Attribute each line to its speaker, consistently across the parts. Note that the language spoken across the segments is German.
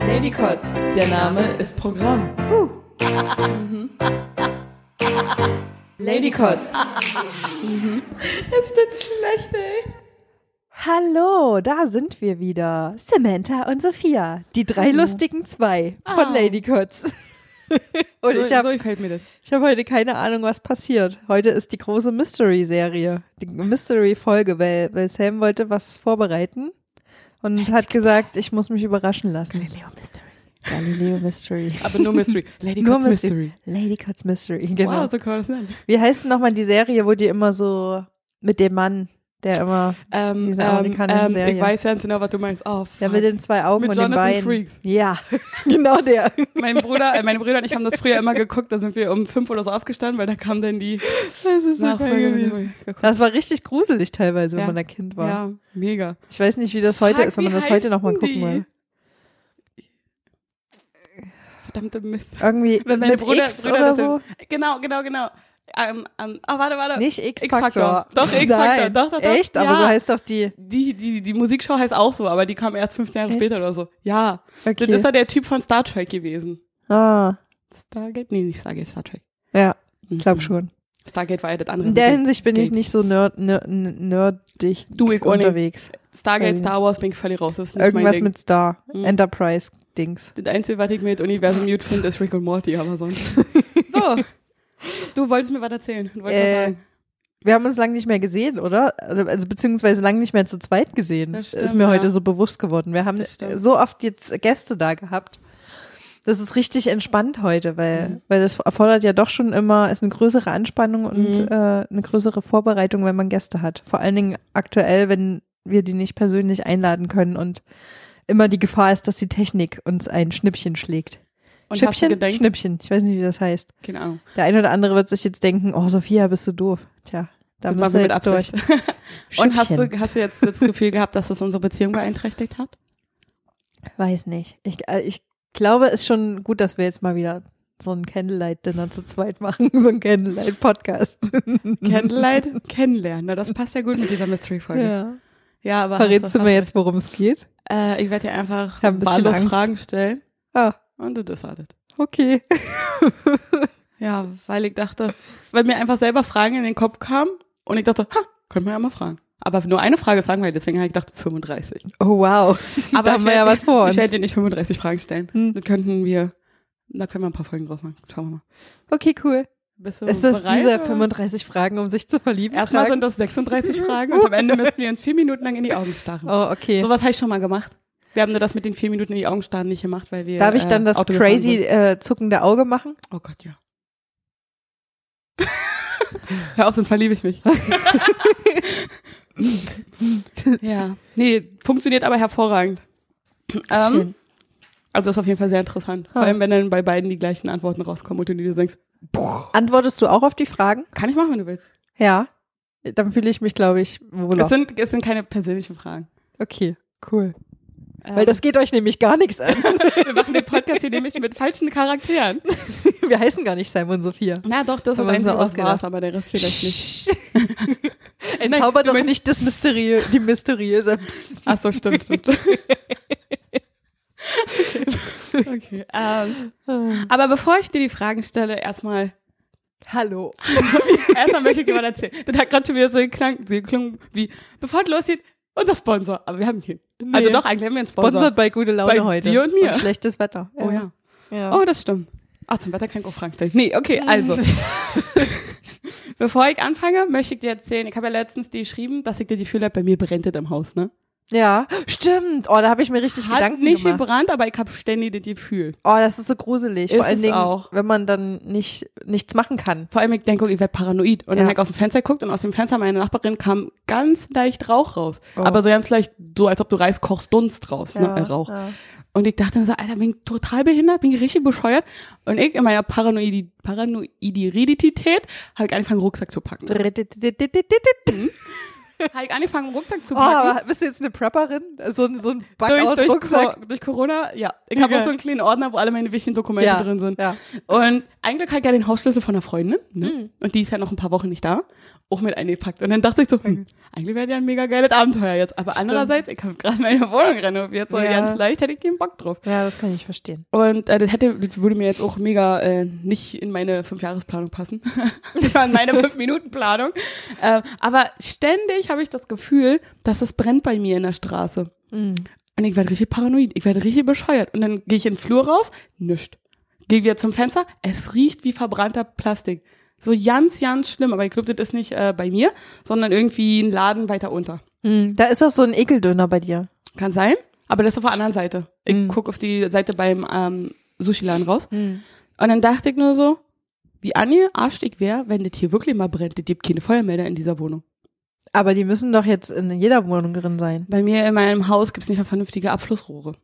Speaker 1: Ladycots, der Name ist Programm. Ladycots.
Speaker 2: Es tut schlecht, ey.
Speaker 3: Hallo, da sind wir wieder. Samantha und Sophia, die drei lustigen zwei von
Speaker 2: Ah.
Speaker 3: Ladycots. und
Speaker 2: so,
Speaker 3: ich habe
Speaker 2: so gefällt mir das.
Speaker 3: ich hab heute keine Ahnung, was passiert. Heute ist die große Mystery-Serie, die Mystery-Folge, weil, weil Sam wollte was vorbereiten und hat gesagt, ich muss mich überraschen lassen.
Speaker 2: Galileo Mystery.
Speaker 3: Galileo Mystery.
Speaker 2: Aber nur Mystery. Lady
Speaker 3: Nur
Speaker 2: Cots
Speaker 3: Mystery.
Speaker 2: Mystery.
Speaker 3: Ladycots Mystery, genau.
Speaker 2: Wow, so sein.
Speaker 3: Wie heißt denn nochmal die Serie, wo die immer so mit dem Mann, der immer,
Speaker 2: Ähm,
Speaker 3: Diese
Speaker 2: ähm,
Speaker 3: amerikanische
Speaker 2: ähm,
Speaker 3: Serie.
Speaker 2: Ich weiß ganz genau, was du meinst. Oh,
Speaker 3: der mit den zwei Augen
Speaker 2: Mit
Speaker 3: und den
Speaker 2: Jonathan
Speaker 3: Beinen.
Speaker 2: Frakes.
Speaker 3: Ja, genau der.
Speaker 2: mein Bruder, äh, meine Brüder und ich haben das früher immer geguckt. Da sind wir um fünf oder so aufgestanden, weil da kam dann die
Speaker 3: Das ist
Speaker 2: Nachfolge. gewesen.
Speaker 3: Das war richtig gruselig teilweise, wenn
Speaker 2: Ja.
Speaker 3: man da Kind war.
Speaker 2: Ja, mega.
Speaker 3: Ich weiß nicht, wie das heute
Speaker 2: Fuck,
Speaker 3: ist, wenn man das heute nochmal gucken will.
Speaker 2: Verdammte Mist.
Speaker 3: Irgendwie
Speaker 2: Wenn
Speaker 3: mit
Speaker 2: Brüder-
Speaker 3: X
Speaker 2: Brüder
Speaker 3: oder so.
Speaker 2: Genau, genau, genau. Ähm, ähm, ah, warte, warte.
Speaker 3: Nicht
Speaker 2: X-Factor. Doch, X-Factor. Doch, doch, doch.
Speaker 3: Echt? Aber
Speaker 2: Ja.
Speaker 3: so heißt doch die.
Speaker 2: Die, die, die Musikshow heißt auch so, aber die kam erst 15 Jahre
Speaker 3: Echt?
Speaker 2: später oder so. Ja.
Speaker 3: Okay.
Speaker 2: Das ist doch der Typ von Star Trek gewesen.
Speaker 3: ah,
Speaker 2: Stargate? Nee, nicht Stargate, Star Trek.
Speaker 3: ja, ich
Speaker 2: Mhm.
Speaker 3: glaube schon.
Speaker 2: Stargate war ja das andere.
Speaker 3: In der Hinsicht bin ich
Speaker 2: Gate.
Speaker 3: nicht so nerd, nerd, nerdig
Speaker 2: Du, ich
Speaker 3: unterwegs.
Speaker 2: Stargate,
Speaker 3: Weiß
Speaker 2: Star Wars bin ich völlig raus. Das ist nicht
Speaker 3: Irgendwas mit Star.
Speaker 2: Mhm.
Speaker 3: Enterprise-Dings.
Speaker 2: Das Einzige, was ich mit Universum gut finde, ist Rick und Morty, aber sonst. so. Du wolltest mir was erzählen.
Speaker 3: Äh. Wir haben uns lange nicht mehr gesehen, oder? Oder- Also beziehungsweise lange nicht mehr zu zweit gesehen.
Speaker 2: Das
Speaker 3: ist
Speaker 2: stimmt,
Speaker 3: mir
Speaker 2: ja.
Speaker 3: heute so bewusst geworden. Wir haben
Speaker 2: stimmt.
Speaker 3: so oft jetzt Gäste da gehabt. Das ist richtig entspannt heute, weil,
Speaker 2: Mhm.
Speaker 3: weil das erfordert ja doch schon immer, ist eine größere Anspannung und
Speaker 2: Mhm.
Speaker 3: äh, eine größere Vorbereitung, wenn man Gäste hat. Vor allen Dingen aktuell, wenn wir die nicht persönlich einladen können und immer die Gefahr ist, dass die Technik uns ein Schnippchen schlägt.
Speaker 2: Und hast du
Speaker 3: Schnippchen? Ich weiß nicht, wie das heißt.
Speaker 2: keine Ahnung.
Speaker 3: Der eine oder andere wird sich jetzt denken, oh Sophia, bist du doof. Tja, da musst du
Speaker 2: wir mit
Speaker 3: jetzt durch.
Speaker 2: Und hast du, hast du jetzt das Gefühl gehabt, dass das unsere Beziehung beeinträchtigt hat?
Speaker 3: Weiß nicht. Ich, äh, ich glaube, es ist schon gut, dass wir jetzt mal wieder so ein Candlelight-Dinner zu zweit machen, so ein Candlelight-Podcast.
Speaker 2: Candlelight kennenlernen. Na, das passt ja gut mit dieser Mystery-Folge. Ja.
Speaker 3: Ja.
Speaker 2: aber.
Speaker 3: Verrätst du mir jetzt, worum es geht?
Speaker 2: Äh, ich werde dir einfach
Speaker 3: ein bisschen
Speaker 2: wahllos. Fragen stellen.
Speaker 3: Ah,
Speaker 2: Und du das alles.
Speaker 3: okay.
Speaker 2: Ja, weil ich dachte, weil mir einfach selber Fragen in den Kopf kamen und ich dachte, ha, könnte man ja mal fragen. Aber nur eine Frage ist langweilig, deswegen habe ich gedacht 35.
Speaker 3: Oh, wow.
Speaker 2: Aber
Speaker 3: da
Speaker 2: ich
Speaker 3: haben wir ja was vor uns.
Speaker 2: Ich werde dir nicht 35 Fragen stellen.
Speaker 3: Hm.
Speaker 2: Das könnten wir, da können wir ein paar Folgen draus machen. Schauen wir mal.
Speaker 3: Okay, cool.
Speaker 2: Bist du
Speaker 3: Ist das
Speaker 2: bereit?
Speaker 3: diese
Speaker 2: oder?
Speaker 3: 35 Fragen, um sich zu verlieben?
Speaker 2: Erstmal
Speaker 3: Fragen?
Speaker 2: sind das 36 Fragen und am Ende müssen wir uns vier Minuten lang in die Augen starren.
Speaker 3: Oh, okay.
Speaker 2: Sowas habe ich schon mal gemacht. Wir haben nur das mit den vier Minuten in die Augen starren nicht gemacht, weil wir
Speaker 3: Darf ich dann
Speaker 2: äh,
Speaker 3: das
Speaker 2: Auto
Speaker 3: crazy äh, zuckende Auge machen?
Speaker 2: Oh Gott, ja. Hör auf, sonst verliebe ich mich. ja. Nee, funktioniert aber hervorragend. Ähm,
Speaker 3: Schön.
Speaker 2: also ist auf jeden Fall sehr interessant. Vor
Speaker 3: Ah.
Speaker 2: allem, wenn dann bei beiden die gleichen Antworten rauskommen und du dir denkst,
Speaker 3: Antwortest du auch auf die Fragen?
Speaker 2: kann ich machen, wenn du willst.
Speaker 3: Ja. Dann fühle ich mich, glaube ich, wohler.
Speaker 2: Es sind, es sind keine persönlichen Fragen.
Speaker 3: Okay, cool.
Speaker 2: Ähm,
Speaker 3: Weil das geht euch nämlich gar nichts an.
Speaker 2: wir machen den Podcast hier nämlich mit falschen Charakteren.
Speaker 3: Wir heißen gar nicht Simon und Sophia.
Speaker 2: Na doch, das ist
Speaker 3: Haben uns so ausgedacht.
Speaker 2: aber der Rest vielleicht nicht.
Speaker 3: Entzauber doch nicht das Mysteriö die mysteriöse.
Speaker 2: Ach so, stimmt, stimmt. okay. okay. Ähm, aber bevor ich dir die Fragen stelle, erstmal
Speaker 3: Hallo.
Speaker 2: erstmal möchte ich dir mal erzählen. Das hat gerade schon wieder so geklang, so geklungen wie, bevor es losgeht, unser Sponsor. Aber wir haben keinen. Also doch, eigentlich haben wir einen Sponsor.
Speaker 3: Sponsored bei Gute Laune
Speaker 2: Bei
Speaker 3: heute.
Speaker 2: dir und mir.
Speaker 3: schlechtes Wetter.
Speaker 2: Oh ja.
Speaker 3: ja.
Speaker 2: Oh, das stimmt. Ach, zum Wetter kann ich auch Fragen stellen. Nee, okay, also. Bevor ich anfange, möchte ich dir erzählen, ich habe ja letztens dir geschrieben, dass ich dir die Gefühl habe, bei mir brennt es im Haus, ne?
Speaker 3: Ja, stimmt. Oh, da habe ich mir richtig
Speaker 2: Hat
Speaker 3: Gedanken
Speaker 2: nicht
Speaker 3: gemacht.
Speaker 2: gebrannt, aber ich habe ständig das Gefühl.
Speaker 3: Oh, das ist so gruselig.
Speaker 2: Ist
Speaker 3: Vor allen
Speaker 2: es
Speaker 3: Dingen,
Speaker 2: auch.
Speaker 3: wenn man dann nicht nichts machen kann.
Speaker 2: Vor allem, ich denke, ich werde paranoid. Und dann
Speaker 3: Ja.
Speaker 2: habe ich aus dem Fenster geguckt und aus dem Fenster meiner Nachbarin kam ganz leicht Rauch raus.
Speaker 3: Oh.
Speaker 2: Aber so ganz leicht, so als ob du Reis kochst, Dunst raus, ne, äh, Rauch.
Speaker 3: Ja.
Speaker 2: Und ich dachte mir so, Alter, bin ich total behindert, bin ich richtig bescheuert. Und ich in meiner Paranoidi Paranoidität habe ich angefangen, Rucksack zu packen. Habe ich angefangen, Rucksack zu
Speaker 3: Oh,
Speaker 2: packen.
Speaker 3: aber bist du jetzt eine Prepperin? So, ein- so ein
Speaker 2: durch, durch,
Speaker 3: Backout-Rucksack?
Speaker 2: Co- durch Corona, ja. Ich habe auch so einen kleinen Ordner, wo alle meine wichtigen Dokumente
Speaker 3: Ja,
Speaker 2: drin sind.
Speaker 3: ja.
Speaker 2: Und eigentlich habe ich ja den Hausschlüssel von einer Freundin, ne?
Speaker 3: Mhm.
Speaker 2: Und die ist ja noch ein paar Wochen nicht da. Auch mit eingepackt. Und dann dachte ich so, hm, eigentlich wäre ja ein mega geiles Abenteuer jetzt. Aber andererseits, ich habe gerade meine Wohnung renoviert, so
Speaker 3: Ja.
Speaker 2: ganz leicht hätte ich keinen Bock drauf.
Speaker 3: Ja, das kann ich verstehen.
Speaker 2: Und äh, das hätte, das würde mir jetzt auch mega äh, nicht in meine Fünfjahresplanung passen. das war in meine Fünf-Minuten-Planung. Äh, aber ständig habe ich das Gefühl, dass es brennt bei mir in der Straße.
Speaker 3: Mhm.
Speaker 2: Und ich werde richtig paranoid, ich werde richtig bescheuert. Und dann gehe ich in den Flur raus, nischt. Gehe wieder zum Fenster, es riecht wie verbrannter Plastik. So ganz, ganz schlimm. Aber ich glaube, das ist nicht äh, bei mir, sondern irgendwie ein Laden weiter unter.
Speaker 3: Mhm. Da ist auch so ein Ekeldöner bei dir.
Speaker 2: Kann sein, aber das ist auf der anderen Seite. Ich
Speaker 3: Mhm.
Speaker 2: guck auf die Seite beim ähm, Sushi-Laden raus. Und dann dachte ich nur so, wie angearscht ich wäre, wenn das hier wirklich mal brennt. Es gibt keine Feuermelder in dieser Wohnung.
Speaker 3: Aber die müssen doch jetzt in jeder Wohnung drin sein.
Speaker 2: Bei mir in meinem Haus gibt's nicht mal vernünftige Abflussrohre.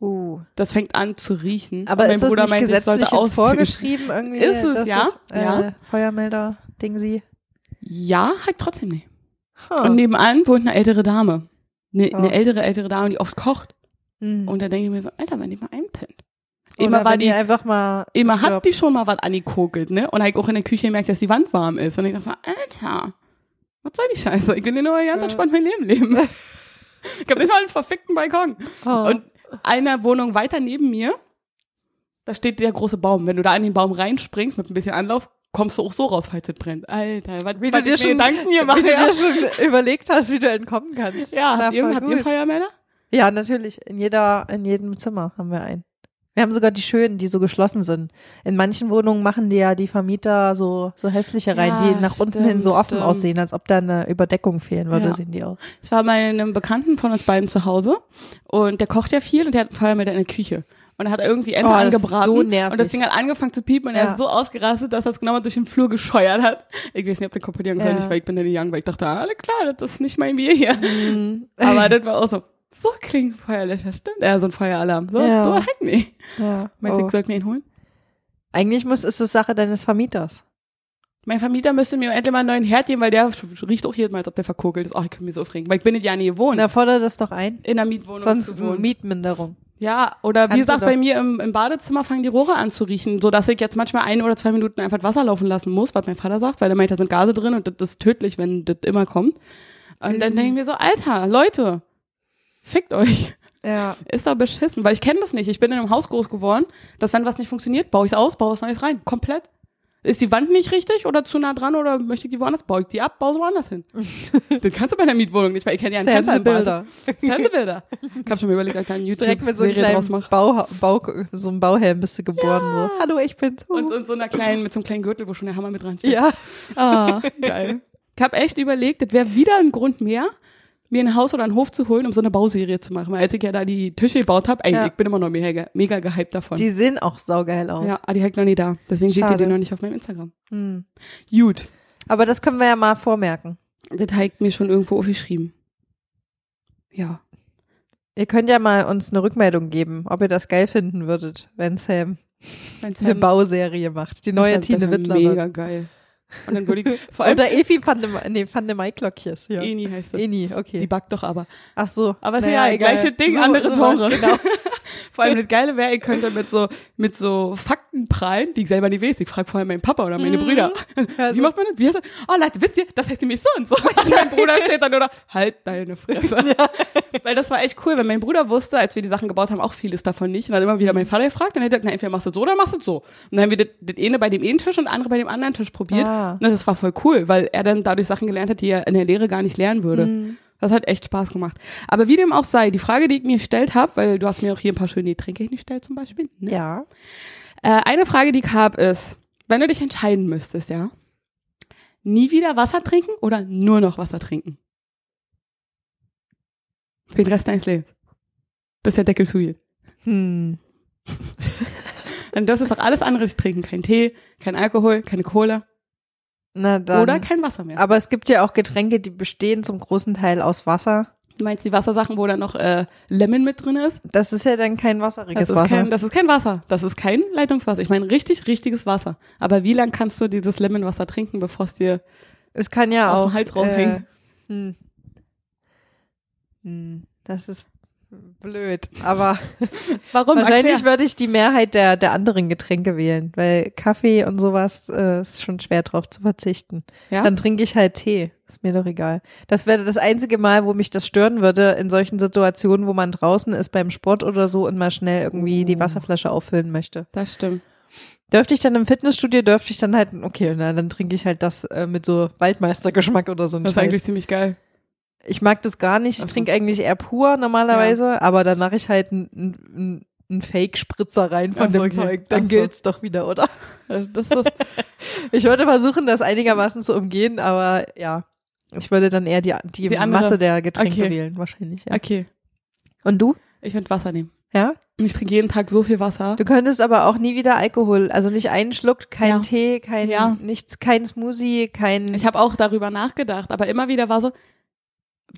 Speaker 3: Uh.
Speaker 2: Das fängt an zu riechen.
Speaker 3: Aber ist das
Speaker 2: Bruder
Speaker 3: nicht
Speaker 2: meinte, ich sollte
Speaker 3: gesetzlich jetzt
Speaker 2: ausziehen.
Speaker 3: vorgeschrieben irgendwie?
Speaker 2: Ist es, ja,
Speaker 3: Das, äh,
Speaker 2: ja.
Speaker 3: Feuermelder-Ding sie.
Speaker 2: Ja, halt trotzdem nicht.
Speaker 3: Huh.
Speaker 2: Und nebenan wohnt eine ältere Dame. Eine,
Speaker 3: Oh.
Speaker 2: eine ältere, ältere Dame, die oft kocht.
Speaker 3: Mhm.
Speaker 2: Und da denke ich mir so, Alter, wenn die mal einpennt. Immer war die,
Speaker 3: einfach mal
Speaker 2: immer hat die schon mal was angekokelt, ne? Und ich auch in der Küche gemerkt, dass die Wand warm ist. Und ich dachte so, Alter, was soll die Scheiße? Ich will hier nur ganz entspannt mein Leben leben. ich hab nicht mal einen verfickten Balkon.
Speaker 3: Oh.
Speaker 2: Und eine Wohnung weiter neben mir, da steht der große Baum. Wenn du da an den Baum reinspringst mit ein bisschen Anlauf, kommst du auch so raus, falls es brennt. Alter, was,
Speaker 3: wie
Speaker 2: was
Speaker 3: du dir schon,
Speaker 2: Gedanken
Speaker 3: wie
Speaker 2: gemacht
Speaker 3: du
Speaker 2: ja.
Speaker 3: dir schon überlegt hast, wie du entkommen kannst.
Speaker 2: Ja, habt, ihr, habt ihr. Feuermelder?
Speaker 3: Ja, natürlich. In jeder, in jedem Zimmer haben wir einen. Wir haben sogar die schönen, die so geschlossen sind. In manchen Wohnungen machen die ja die Vermieter so, so hässliche rein,
Speaker 2: Ja,
Speaker 3: die nach unten hin so
Speaker 2: stimmt,
Speaker 3: offen
Speaker 2: stimmt.
Speaker 3: aussehen, als ob da eine Überdeckung fehlen würde,
Speaker 2: Ja.
Speaker 3: sehen die auch.
Speaker 2: Es war bei einem Bekannten von uns beiden zu Hause und der kocht ja viel und der hat einen Feuermelder in der Küche. Und er hat irgendwie Ente
Speaker 3: Oh,
Speaker 2: angebraten
Speaker 3: so
Speaker 2: und das Ding hat angefangen zu piepen und er
Speaker 3: Ja.
Speaker 2: ist so ausgerastet, dass er es genau mal durch den Flur gescheuert hat. Ich weiß nicht, ob der kaputt soll,
Speaker 3: Ja.
Speaker 2: nicht, weil ich bin nicht young, weil ich dachte, alles klar, das ist nicht mein Bier hier.
Speaker 3: Mhm.
Speaker 2: Aber das war auch so, so klingt Feuerlöscher, stimmt. Ja, so ein Feueralarm. So,
Speaker 3: Ja.
Speaker 2: so heck nicht.
Speaker 3: Ja.
Speaker 2: Meinst du,
Speaker 3: Oh.
Speaker 2: ich sollte mir ihn holen?
Speaker 3: Eigentlich muss, ist es Sache deines Vermieters.
Speaker 2: Mein Vermieter müsste mir endlich mal einen neuen Herd geben, weil der riecht auch jedes Mal, als ob der verkokelt ist. Ach, ich kann mich so aufregen, weil ich bin nicht ja nie gewohnt,
Speaker 3: Na, fordere das doch ein.
Speaker 2: in einer Mietwohnung
Speaker 3: Sonst
Speaker 2: zu wohnen.
Speaker 3: Mietminderung.
Speaker 2: Ja, oder wie
Speaker 3: Kannst
Speaker 2: gesagt, bei mir im, im Badezimmer fangen die Rohre an zu riechen, so dass ich jetzt manchmal ein oder zwei Minuten einfach Wasser laufen lassen muss, was mein Vater sagt, weil er meint, da sind Gase drin und das, ist tödlich, wenn das immer kommt. Und dann
Speaker 3: Mhm.
Speaker 2: denke ich mir so, Alter, Leute, fickt euch.
Speaker 3: Ja.
Speaker 2: Ist doch beschissen, weil ich kenne das nicht. Ich bin in einem Haus groß geworden, dass wenn was nicht funktioniert, baue ich es aus, baue was Neues rein. Komplett. Ist die Wand nicht richtig oder zu nah dran oder möchte ich die woanders? Baue ich die ab, baue sie woanders hin. das kannst du bei einer Mietwohnung nicht, weil ich kenne ja ein Fenster im Bad.
Speaker 3: Bilder.
Speaker 2: Sendebilder. Ich habe schon mal überlegt, ob ich da eine
Speaker 3: Direkt mit so einem kleinen. Bau, Bau, so einem Bauhelm bist du geboren. So. Hallo, ich bin's.
Speaker 2: Und, und so einer kleinen, mit so einem kleinen Gürtel, wo schon der Hammer mit dran steht.
Speaker 3: ja.
Speaker 2: Ah, geil. Ich habe echt überlegt, das wäre wieder ein Grund mehr, mir ein Haus oder einen Hof zu holen, um so eine Bauserie zu machen. Weil als ich ja da die Tische gebaut habe, ey,
Speaker 3: Ja.
Speaker 2: ich bin immer noch mega, mega gehypt davon.
Speaker 3: Die sehen auch saugeil aus.
Speaker 2: ja, aber die hängt noch nie da. Deswegen seht ihr
Speaker 3: Schade.
Speaker 2: die noch nicht auf meinem Instagram.
Speaker 3: Hm.
Speaker 2: Gut.
Speaker 3: Aber das können wir ja mal vormerken.
Speaker 2: Das ich mir schon irgendwo aufgeschrieben. Ja.
Speaker 3: Ihr könnt ja mal uns eine Rückmeldung geben, ob ihr das geil finden würdet, wenn Sam
Speaker 2: Wenn's
Speaker 3: eine
Speaker 2: halt-
Speaker 3: Bauserie macht. Die neue Tine Wittler.
Speaker 2: Mega
Speaker 3: wird.
Speaker 2: geil. Und dann würde ich, vor allem,
Speaker 3: Oder Evi van de, nee, van de Maiklockjes. Ja.
Speaker 2: Eni heißt das.
Speaker 3: Eni, okay.
Speaker 2: Die backt doch aber.
Speaker 3: Ach so.
Speaker 2: Aber ist
Speaker 3: Naja,
Speaker 2: ja
Speaker 3: egal.
Speaker 2: gleiche Ding,
Speaker 3: So-
Speaker 2: andere Genre.
Speaker 3: Genau.
Speaker 2: Vor allem das Geile wäre, ihr könntet mit so, mit so Fakten prallen, die ich selber nicht weiß. Ich frage vorher meinen Papa oder meine
Speaker 3: Mhm.
Speaker 2: Brüder.
Speaker 3: Ja,
Speaker 2: Wie macht man das? Wie heißt das? Oh Leute, wisst ihr, das heißt nämlich so und so. Und mein Bruder steht dann nur, halt deine Fresse. Weil das war echt cool, weil mein Bruder wusste, als wir die Sachen gebaut haben, auch vieles davon nicht. Und dann hat immer wieder mein Vater gefragt und er hat gesagt, na, entweder machst du so oder machst du so. Und dann haben wir das, das eine bei dem einen Tisch und das andere bei dem anderen Tisch probiert.
Speaker 3: Ah.
Speaker 2: Und das war voll cool, weil er dann dadurch Sachen gelernt hat, die er in der Lehre gar nicht lernen würde.
Speaker 3: Mhm.
Speaker 2: Das hat echt Spaß gemacht. Aber wie dem auch sei, die Frage, die ich mir gestellt habe, weil du hast mir auch hier ein paar schöne Getränke hingestellt zum Beispiel. Ne?
Speaker 3: Ja.
Speaker 2: Äh, eine Frage, die ich habe, ist, wenn du dich entscheiden müsstest, ja, nie wieder Wasser trinken oder nur noch Wasser trinken? Für den Rest deines Lebens. Bis der Deckel zugeht.
Speaker 3: Hm.
Speaker 2: Dann darfst du auch alles andere nicht trinken. Kein Tee, kein Alkohol, keine Cola
Speaker 3: Na dann.
Speaker 2: oder kein Wasser mehr.
Speaker 3: Aber es gibt ja auch Getränke, die bestehen zum großen Teil aus Wasser.
Speaker 2: Du meinst die Wassersachen, wo dann noch äh, Lemon mit drin ist?
Speaker 3: Das ist ja dann kein wasseriges
Speaker 2: Das ist,
Speaker 3: Wasser.
Speaker 2: kein, das ist kein Wasser. Das ist kein Leitungswasser. Ich meine richtig, richtiges Wasser. Aber wie lang kannst du dieses Lemonwasser trinken, bevor es dir
Speaker 3: es kann ja
Speaker 2: aus
Speaker 3: auch
Speaker 2: dem Hals raushängt?
Speaker 3: Äh, hm. Hm, Das ist blöd, aber
Speaker 2: Warum?
Speaker 3: wahrscheinlich
Speaker 2: Erklär.
Speaker 3: würde ich die Mehrheit der, der anderen Getränke wählen, weil Kaffee und sowas äh, ist schon schwer drauf zu verzichten.
Speaker 2: Ja?
Speaker 3: Dann trinke ich halt Tee. Ist mir doch egal. Das wäre das einzige Mal, wo mich das stören würde, in solchen Situationen, wo man draußen ist beim Sport oder so und mal schnell irgendwie die
Speaker 2: Oh.
Speaker 3: Wasserflasche auffüllen möchte.
Speaker 2: Das stimmt.
Speaker 3: Dürfte ich dann im Fitnessstudio, dürfte ich dann halt, okay, na, dann trinke ich halt das äh, mit so Waldmeistergeschmack oder so ein
Speaker 2: Das ist
Speaker 3: Scheiß.
Speaker 2: eigentlich ziemlich geil.
Speaker 3: Ich mag das gar nicht. Ich
Speaker 2: Ach so.
Speaker 3: trinke eigentlich eher pur normalerweise, aber dann mache ich halt einen ein, ein Fake-Spritzer rein von
Speaker 2: Ach so,
Speaker 3: dem
Speaker 2: okay.
Speaker 3: Zeug. Dann
Speaker 2: so.
Speaker 3: gilt's doch wieder, oder?
Speaker 2: Das, das
Speaker 3: Ich würde versuchen, das einigermaßen zu umgehen, aber ja. Ich würde dann eher die, die,
Speaker 2: Die.
Speaker 3: Masse der Getränke
Speaker 2: Okay.
Speaker 3: wählen, wahrscheinlich. Ja.
Speaker 2: okay.
Speaker 3: Und du?
Speaker 2: Ich würde Wasser nehmen.
Speaker 3: Ja?
Speaker 2: Ich trinke jeden Tag so viel Wasser.
Speaker 3: Du könntest aber auch nie wieder Alkohol, also nicht einen Schluck, kein
Speaker 2: Ja.
Speaker 3: Tee, kein
Speaker 2: Ja.
Speaker 3: nichts, kein Smoothie, kein
Speaker 2: Ich habe auch darüber nachgedacht, aber immer wieder war so,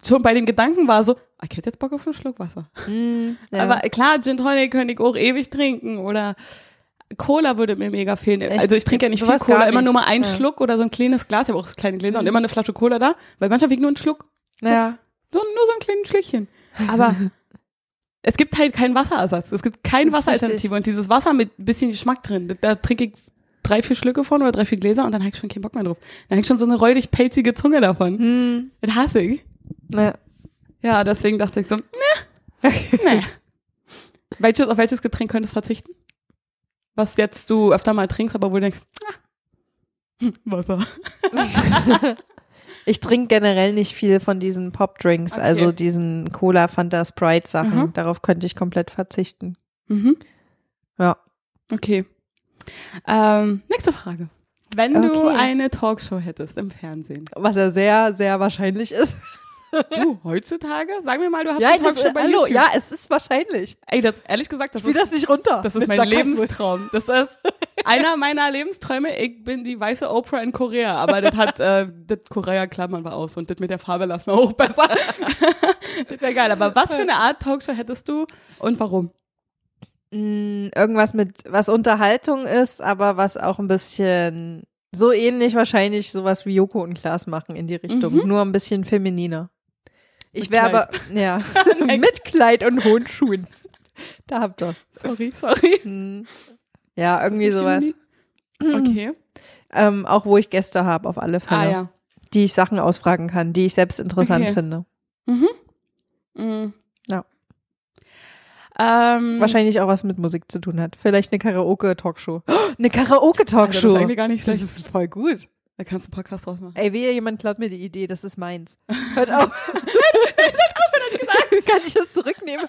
Speaker 2: schon bei dem Gedanken war so, ah, ich hätte jetzt Bock auf einen Schluck Wasser.
Speaker 3: Mm, ja.
Speaker 2: Aber klar, Gin Tonic könnte ich auch ewig trinken oder Cola würde mir mega fehlen.
Speaker 3: Echt?
Speaker 2: Also ich trinke ja nicht viel Cola,
Speaker 3: gar
Speaker 2: immer
Speaker 3: nicht.
Speaker 2: nur mal einen
Speaker 3: Ja. Mhm.
Speaker 2: Schluck oder so ein kleines Glas. Ich habe auch kleine Gläser und immer eine Flasche Cola da, weil manchmal wiegt nur einen Schluck.
Speaker 3: ja.
Speaker 2: So, nur so ein kleines Schlückchen. Aber es gibt halt keinen Wasserersatz. Es gibt
Speaker 3: ist
Speaker 2: Wasseralternative. Und dieses Wasser mit ein bisschen Geschmack drin, da, trinke ich drei, vier Schlücke von oder drei, vier Gläser und dann habe ich schon keinen Bock mehr drauf. Dann habe ich schon so eine räudig pelzige Zunge davon.
Speaker 3: Hm,
Speaker 2: Das hasse ich.
Speaker 3: Ja.
Speaker 2: Ja, deswegen dachte ich so, ne, ne. Welches, auf welches Getränk könntest du verzichten? Was jetzt du öfter mal trinkst, aber wo du denkst, ah, hm, Wasser.
Speaker 3: Ich trinke generell nicht viel von diesen Popdrinks,
Speaker 2: Okay.
Speaker 3: also diesen Cola, Fanta, Sprite Sachen.
Speaker 2: Mhm.
Speaker 3: Darauf könnte ich komplett verzichten.
Speaker 2: Mhm.
Speaker 3: Ja.
Speaker 2: Okay. Ähm, nächste Frage. Wenn du
Speaker 3: Okay.
Speaker 2: eine Talkshow hättest im Fernsehen.
Speaker 3: Was ja sehr, sehr wahrscheinlich ist.
Speaker 2: Du, heutzutage? Sag mir mal, du hast
Speaker 3: Ja,
Speaker 2: eine
Speaker 3: das,
Speaker 2: Talkshow bei
Speaker 3: hallo,
Speaker 2: YouTube.
Speaker 3: ja, es ist wahrscheinlich.
Speaker 2: Ey, das, ehrlich gesagt, das
Speaker 3: Ich
Speaker 2: ist,
Speaker 3: das nicht runter.
Speaker 2: das ist mein
Speaker 3: Sarkasmus.
Speaker 2: Lebenstraum. Das ist einer meiner Lebensträume. Ich bin die weiße Oprah in Korea. Aber das hat, äh, das Korea klammern wir aus. Und das mit der Farbe lassen wir auch besser. das wäre geil. Aber was für eine Art Talkshow hättest du und warum?
Speaker 3: Mm, irgendwas mit, was Unterhaltung ist, aber was auch ein bisschen so ähnlich wahrscheinlich sowas wie Joko und Klaas machen in die Richtung.
Speaker 2: Mhm.
Speaker 3: Nur ein bisschen femininer. Ich wäre aber, ja, mit Kleid und hohen Schuhen. Da habt ihr's.
Speaker 2: Sorry, sorry.
Speaker 3: Hm. Ja, irgendwie sowas.
Speaker 2: Okay.
Speaker 3: Ähm, auch wo ich Gäste habe, auf alle Fälle.
Speaker 2: Ah, ja.
Speaker 3: Die ich Sachen ausfragen kann, die ich selbst interessant
Speaker 2: Okay.
Speaker 3: finde.
Speaker 2: Mhm. Mhm.
Speaker 3: Ja.
Speaker 2: Ähm,
Speaker 3: Wahrscheinlich auch was mit Musik zu tun hat. Vielleicht eine Karaoke-Talkshow. Oh, eine Karaoke-Talkshow.
Speaker 2: Das ist eigentlich gar nicht
Speaker 3: Das
Speaker 2: schlecht.
Speaker 3: ist voll gut.
Speaker 2: Da kannst du einen Podcast draus machen.
Speaker 3: Ey, wehe, jemand klaut mir die Idee, das ist meins. Hört auf. Kann ich das zurücknehmen?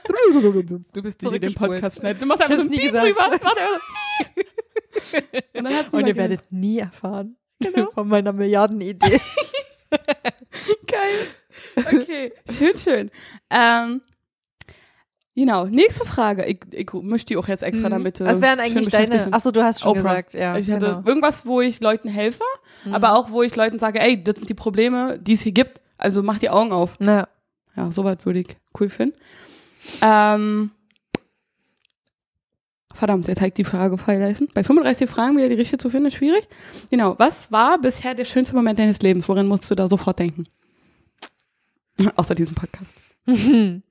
Speaker 2: Du bist die, die den. Podcast schneidet. Du machst
Speaker 3: Ich
Speaker 2: einfach so ein
Speaker 3: nie
Speaker 2: Piep
Speaker 3: gesagt.
Speaker 2: Warte. Und dann
Speaker 3: Und ihr werdet nie erfahren
Speaker 2: Genau.
Speaker 3: von meiner Milliardenidee.
Speaker 2: Geil. Okay, schön, schön. Ähm, genau, nächste Frage. Ich, ich mische die auch jetzt extra
Speaker 3: Mhm.
Speaker 2: damit.
Speaker 3: Was wären
Speaker 2: schön
Speaker 3: eigentlich deine? Achso, du hast schon
Speaker 2: Oprah.
Speaker 3: gesagt, ja.
Speaker 2: ich hatte
Speaker 3: genau.
Speaker 2: irgendwas, wo ich Leuten helfe,
Speaker 3: Mhm.
Speaker 2: aber auch, wo ich Leuten sage, ey, das sind die Probleme, die es hier gibt. Also mach die Augen auf.
Speaker 3: Na,
Speaker 2: Ja, soweit würde ich cool finden. Ähm, verdammt, jetzt ich die Frage vergessen. Bei 35 Fragen wieder die richtige zu finden, ist schwierig. Genau, was war bisher der schönste Moment deines Lebens? Woran musst du da sofort denken? Außer diesem Podcast.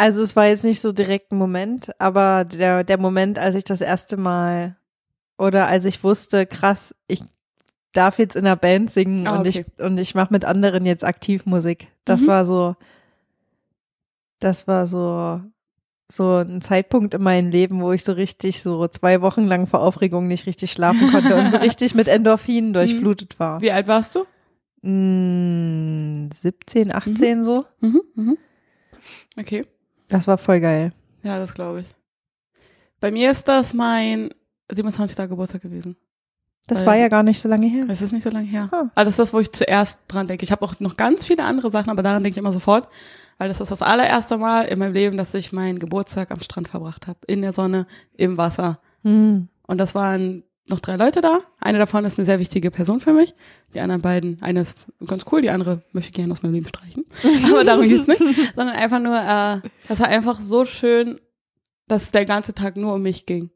Speaker 3: Also es war jetzt nicht so direkt ein Moment, aber der, der Moment, als ich das erste Mal oder als ich wusste, krass, ich darf jetzt in einer Band singen
Speaker 2: Ah,
Speaker 3: und
Speaker 2: okay.
Speaker 3: ich und ich mache mit anderen jetzt aktiv Musik. Das
Speaker 2: Mhm.
Speaker 3: war so, das war so so ein Zeitpunkt in meinem Leben, wo ich so richtig so zwei Wochen lang vor Aufregung nicht richtig schlafen konnte und so richtig mit Endorphinen durchflutet war.
Speaker 2: Wie alt warst du?
Speaker 3: Mm, 17, 18 so.
Speaker 2: Mhm, mhm. Okay.
Speaker 3: Das war voll geil.
Speaker 2: Ja, das glaube ich. Bei mir ist das mein 27. Geburtstag gewesen.
Speaker 3: Das war ja gar nicht so lange her.
Speaker 2: Das ist nicht so lange her.
Speaker 3: Hm.
Speaker 2: Aber das ist das, wo ich zuerst dran denke. Ich habe auch noch ganz viele andere Sachen, aber daran denke ich immer sofort. Weil das ist das allererste Mal in meinem Leben, dass ich meinen Geburtstag am Strand verbracht habe. In der Sonne, im Wasser.
Speaker 3: Hm.
Speaker 2: Und das waren noch drei Leute da. Eine davon ist eine sehr wichtige Person für mich. Die anderen beiden, eine ist ganz cool, die andere möchte ich gerne aus meinem Leben streichen. Aber darum geht's nicht. Sondern einfach nur, äh, das war einfach so schön, dass der ganze Tag nur um mich ging.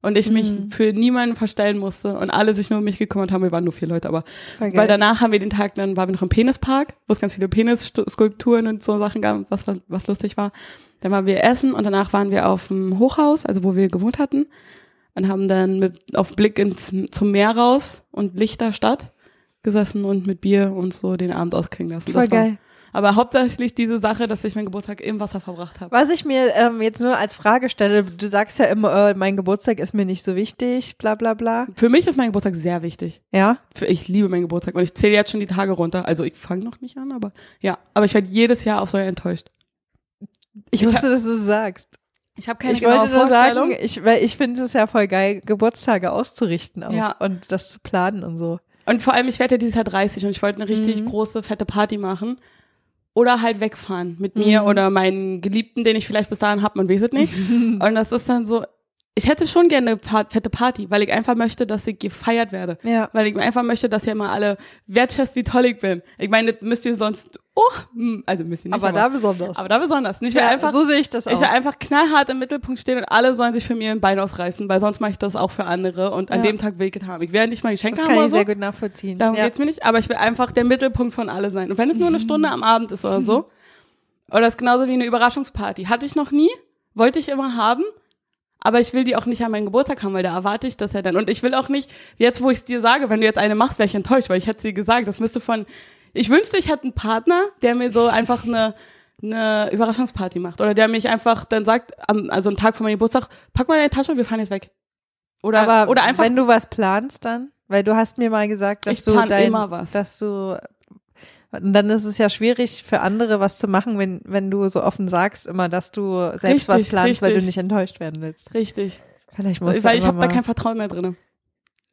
Speaker 2: Und ich mich
Speaker 3: Mhm.
Speaker 2: für niemanden verstellen musste und alle sich nur um mich gekümmert haben. Wir waren nur vier Leute, aber
Speaker 3: geil.
Speaker 2: weil danach haben wir den Tag, dann waren wir noch im Penispark, wo es ganz viele Penisskulpturen und so Sachen gab, was, was, lustig war. Dann waren wir essen und danach waren wir auf dem Hochhaus, also wo wir gewohnt hatten, und haben dann mit auf Blick ins, zum Meer raus und Licht der Stadt gesessen und mit Bier und so den Abend ausklingen lassen.
Speaker 3: Voll
Speaker 2: das war,
Speaker 3: geil.
Speaker 2: Aber hauptsächlich diese Sache, dass ich meinen Geburtstag im Wasser verbracht habe.
Speaker 3: Was ich mir ähm, jetzt nur als Frage stelle, du sagst ja immer, äh, mein Geburtstag ist mir nicht so wichtig, bla bla bla.
Speaker 2: Für mich ist mein Geburtstag sehr wichtig.
Speaker 3: Ja?
Speaker 2: Ich liebe meinen Geburtstag und ich zähle jetzt schon die Tage runter. Also ich fange noch nicht an, aber ja. Aber ich werde jedes Jahr aufs Neue enttäuscht.
Speaker 3: Ich,
Speaker 2: Ich
Speaker 3: wusste, dass du es sagst.
Speaker 2: Ich habe keine
Speaker 3: Ich wollte nur sagen, ich, weil ich finde es ja voll geil, Geburtstage auszurichten auch
Speaker 2: Ja.
Speaker 3: und das zu planen und so.
Speaker 2: Und vor allem, ich werde ja dieses Jahr 30 und ich wollte eine richtig
Speaker 3: Mhm.
Speaker 2: große, fette Party machen. Oder halt wegfahren mit mir
Speaker 3: Mhm.
Speaker 2: oder meinen Geliebten, den ich vielleicht bis dahin habe, man weiß es nicht. und das ist dann so, ich hätte schon gerne eine fette Party, weil ich einfach möchte, dass ich gefeiert werde.
Speaker 3: Ja.
Speaker 2: Weil ich einfach möchte, dass ihr mal alle wertschätzt, wie toll ich bin. Ich meine, das müsst ihr sonst, oh, hm, also müsst ihr nicht,
Speaker 3: Aber da besonders.
Speaker 2: aber da besonders. Nicht,
Speaker 3: ja,
Speaker 2: einfach
Speaker 3: so sehe ich das auch.
Speaker 2: Ich will einfach knallhart im Mittelpunkt stehen und alle sollen sich für mir ein Bein ausreißen, weil sonst mache ich das auch für andere und an
Speaker 3: Ja.
Speaker 2: dem Tag will ich es haben. Ich werde nicht mal Geschenke
Speaker 3: das
Speaker 2: haben
Speaker 3: kann
Speaker 2: oder
Speaker 3: ich
Speaker 2: so.
Speaker 3: sehr gut nachvollziehen.
Speaker 2: Darum
Speaker 3: ja.
Speaker 2: geht's mir nicht, aber ich will einfach der Mittelpunkt von alle sein. Und wenn es nur eine Stunde am Abend ist oder so, oder das ist genauso wie eine Überraschungsparty. Hatte ich noch nie, wollte ich immer haben, aber ich will die auch nicht an meinen Geburtstag haben, weil da erwarte ich das ja dann. Und ich will auch nicht, jetzt wo ich es dir sage, wenn du jetzt eine machst, wäre ich enttäuscht, weil ich hätte sie gesagt, das müsste von, ich wünschte, ich hätte einen Partner, der mir so einfach eine, eine Überraschungsparty macht. Oder der mich einfach dann sagt, am, also einen Tag vor meinem Geburtstag, pack mal deine Tasche und wir fahren jetzt weg. Oder,
Speaker 3: Aber
Speaker 2: oder einfach
Speaker 3: wenn du was planst dann, weil du hast mir mal gesagt, dass
Speaker 2: Ich
Speaker 3: du dein,
Speaker 2: immer was.
Speaker 3: dass du und dann ist es ja schwierig für andere was zu machen, wenn wenn du so offen sagst immer, dass du selbst
Speaker 2: Richtig,
Speaker 3: was planst, weil du
Speaker 2: richtig.
Speaker 3: nicht enttäuscht werden willst.
Speaker 2: richtig.
Speaker 3: Vielleicht musst
Speaker 2: Weil
Speaker 3: du
Speaker 2: ich habe da kein Vertrauen mehr drin.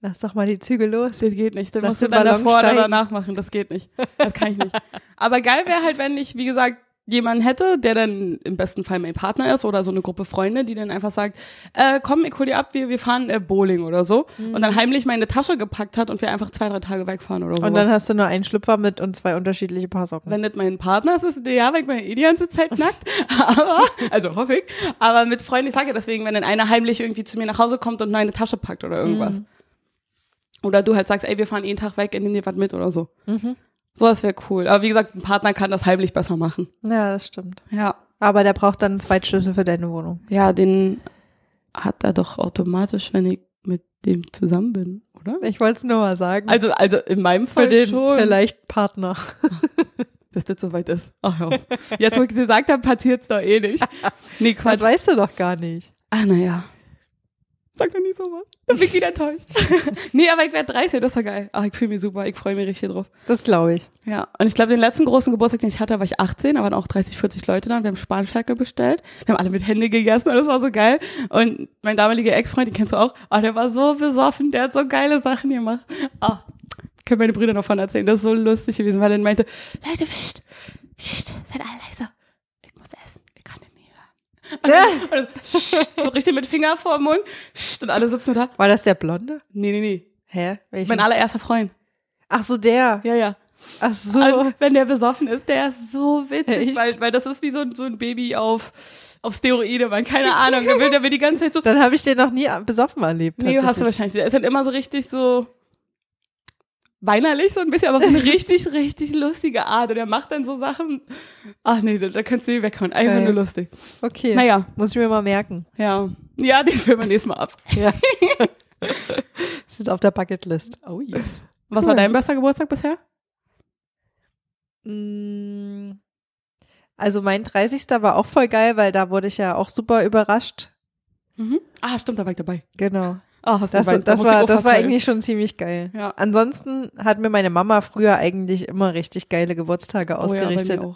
Speaker 3: Lass doch mal die Züge los.
Speaker 2: Das geht nicht. Das
Speaker 3: Lass
Speaker 2: musst du dann davor oder danach machen. Das geht nicht. Das kann ich nicht. Aber geil wäre halt, wenn ich, wie gesagt, jemanden hätte, der dann im besten Fall mein Partner ist oder so eine Gruppe Freunde, die dann einfach sagt, äh, komm, ich hol dir ab, wir, wir fahren äh, Bowling oder so. Und dann heimlich meine Tasche gepackt hat und wir einfach zwei, drei Tage wegfahren oder so.
Speaker 3: Und dann hast du nur einen Schlüpfer mit und zwei unterschiedliche Paar Socken.
Speaker 2: Wenn das mein Partner ist, ist ja, weil ich bin eh die ganze Zeit nackt. Aber, also hoffe ich. Aber mit Freunden, ich sage ja deswegen, wenn dann einer heimlich irgendwie zu mir nach Hause kommt und meine Tasche packt oder irgendwas.
Speaker 3: Mhm.
Speaker 2: Oder du halt sagst, ey, wir fahren jeden Tag weg, nimm dir was mit oder so.
Speaker 3: Mhm.
Speaker 2: So, das wäre cool. Aber wie gesagt, ein Partner kann das heimlich besser machen.
Speaker 3: Ja, das stimmt.
Speaker 2: Ja.
Speaker 3: Aber der braucht dann einen Zweitschlüssel für deine Wohnung.
Speaker 2: Ja, den hat er doch automatisch, wenn ich mit dem zusammen bin, oder?
Speaker 3: Ich wollte es nur mal sagen.
Speaker 2: Also, also in meinem Fall
Speaker 3: für den
Speaker 2: schon.
Speaker 3: vielleicht Partner.
Speaker 2: Bis das soweit ist. Ach, ja. Jetzt, wo ich gesagt habe, passiert's doch eh nicht. Nee, Quatsch.
Speaker 3: Das weißt du doch gar nicht.
Speaker 2: Ah, naja. Sag doch nicht sowas. Dann bin ich wieder enttäuscht. nee, aber ich werde 30, das war geil. Ach, ich fühle mich super, ich freue mich richtig drauf.
Speaker 3: Das glaube ich.
Speaker 2: Ja, und ich glaube, den letzten großen Geburtstag, den ich hatte, war ich 18, da waren auch 30, 40 Leute da und wir haben Spanferkel bestellt. Wir haben alle mit Hände gegessen und das war so geil. Und mein damaliger Ex-Freund, den kennst du auch, ah, der war so besoffen, der hat so geile Sachen gemacht. Ah, können meine Brüder noch von erzählen, das ist so lustig gewesen, weil er meinte, Leute, pst, pst, seid alle leise. Ich muss essen, ich kann den dann, dann, pst, so richtig mit Finger vor dem Mund. Und alle sitzen da.
Speaker 3: War das der Blonde?
Speaker 2: Nee, nee, nee.
Speaker 3: Hä? Welchen?
Speaker 2: Mein allererster Freund.
Speaker 3: Ach so, der.
Speaker 2: Ja, ja.
Speaker 3: Ach so.
Speaker 2: Und wenn der besoffen ist, der ist so witzig,
Speaker 3: Echt?
Speaker 2: weil, weil das ist wie so, ein- so ein Baby auf, auf Steroide, man, keine Ahnung. Der will, der will die ganze Zeit so,
Speaker 3: Dann habe ich den noch nie besoffen erlebt.
Speaker 2: nee, hast du wahrscheinlich. Der ist halt immer so richtig so weinerlich so ein bisschen, aber auf eine richtig, richtig lustige Art. Und er macht dann so Sachen, ach nee, da, da kannst du nie weghauen. Einfach nur lustig.
Speaker 3: Okay.
Speaker 2: Naja,
Speaker 3: Muss ich mir mal merken.
Speaker 2: ja. Ja, den filmen wir nächstes Mal ab.
Speaker 3: Ja. ist jetzt auf der Bucketlist.
Speaker 2: Oh yes. Was war
Speaker 3: Cool.
Speaker 2: dein bester Geburtstag bisher?
Speaker 3: Mm, Also mein 30. war auch voll geil, weil da wurde ich ja auch super überrascht.
Speaker 2: Mhm. Ah, stimmt, da war ich dabei.
Speaker 3: Genau.
Speaker 2: Ah, hast du
Speaker 3: Das.
Speaker 2: Da
Speaker 3: das war, das war eigentlich schon ziemlich geil.
Speaker 2: Ja.
Speaker 3: Ansonsten hat mir meine Mama früher eigentlich immer richtig geile Geburtstage
Speaker 2: Oh ja,
Speaker 3: ausgerichtet.
Speaker 2: auch.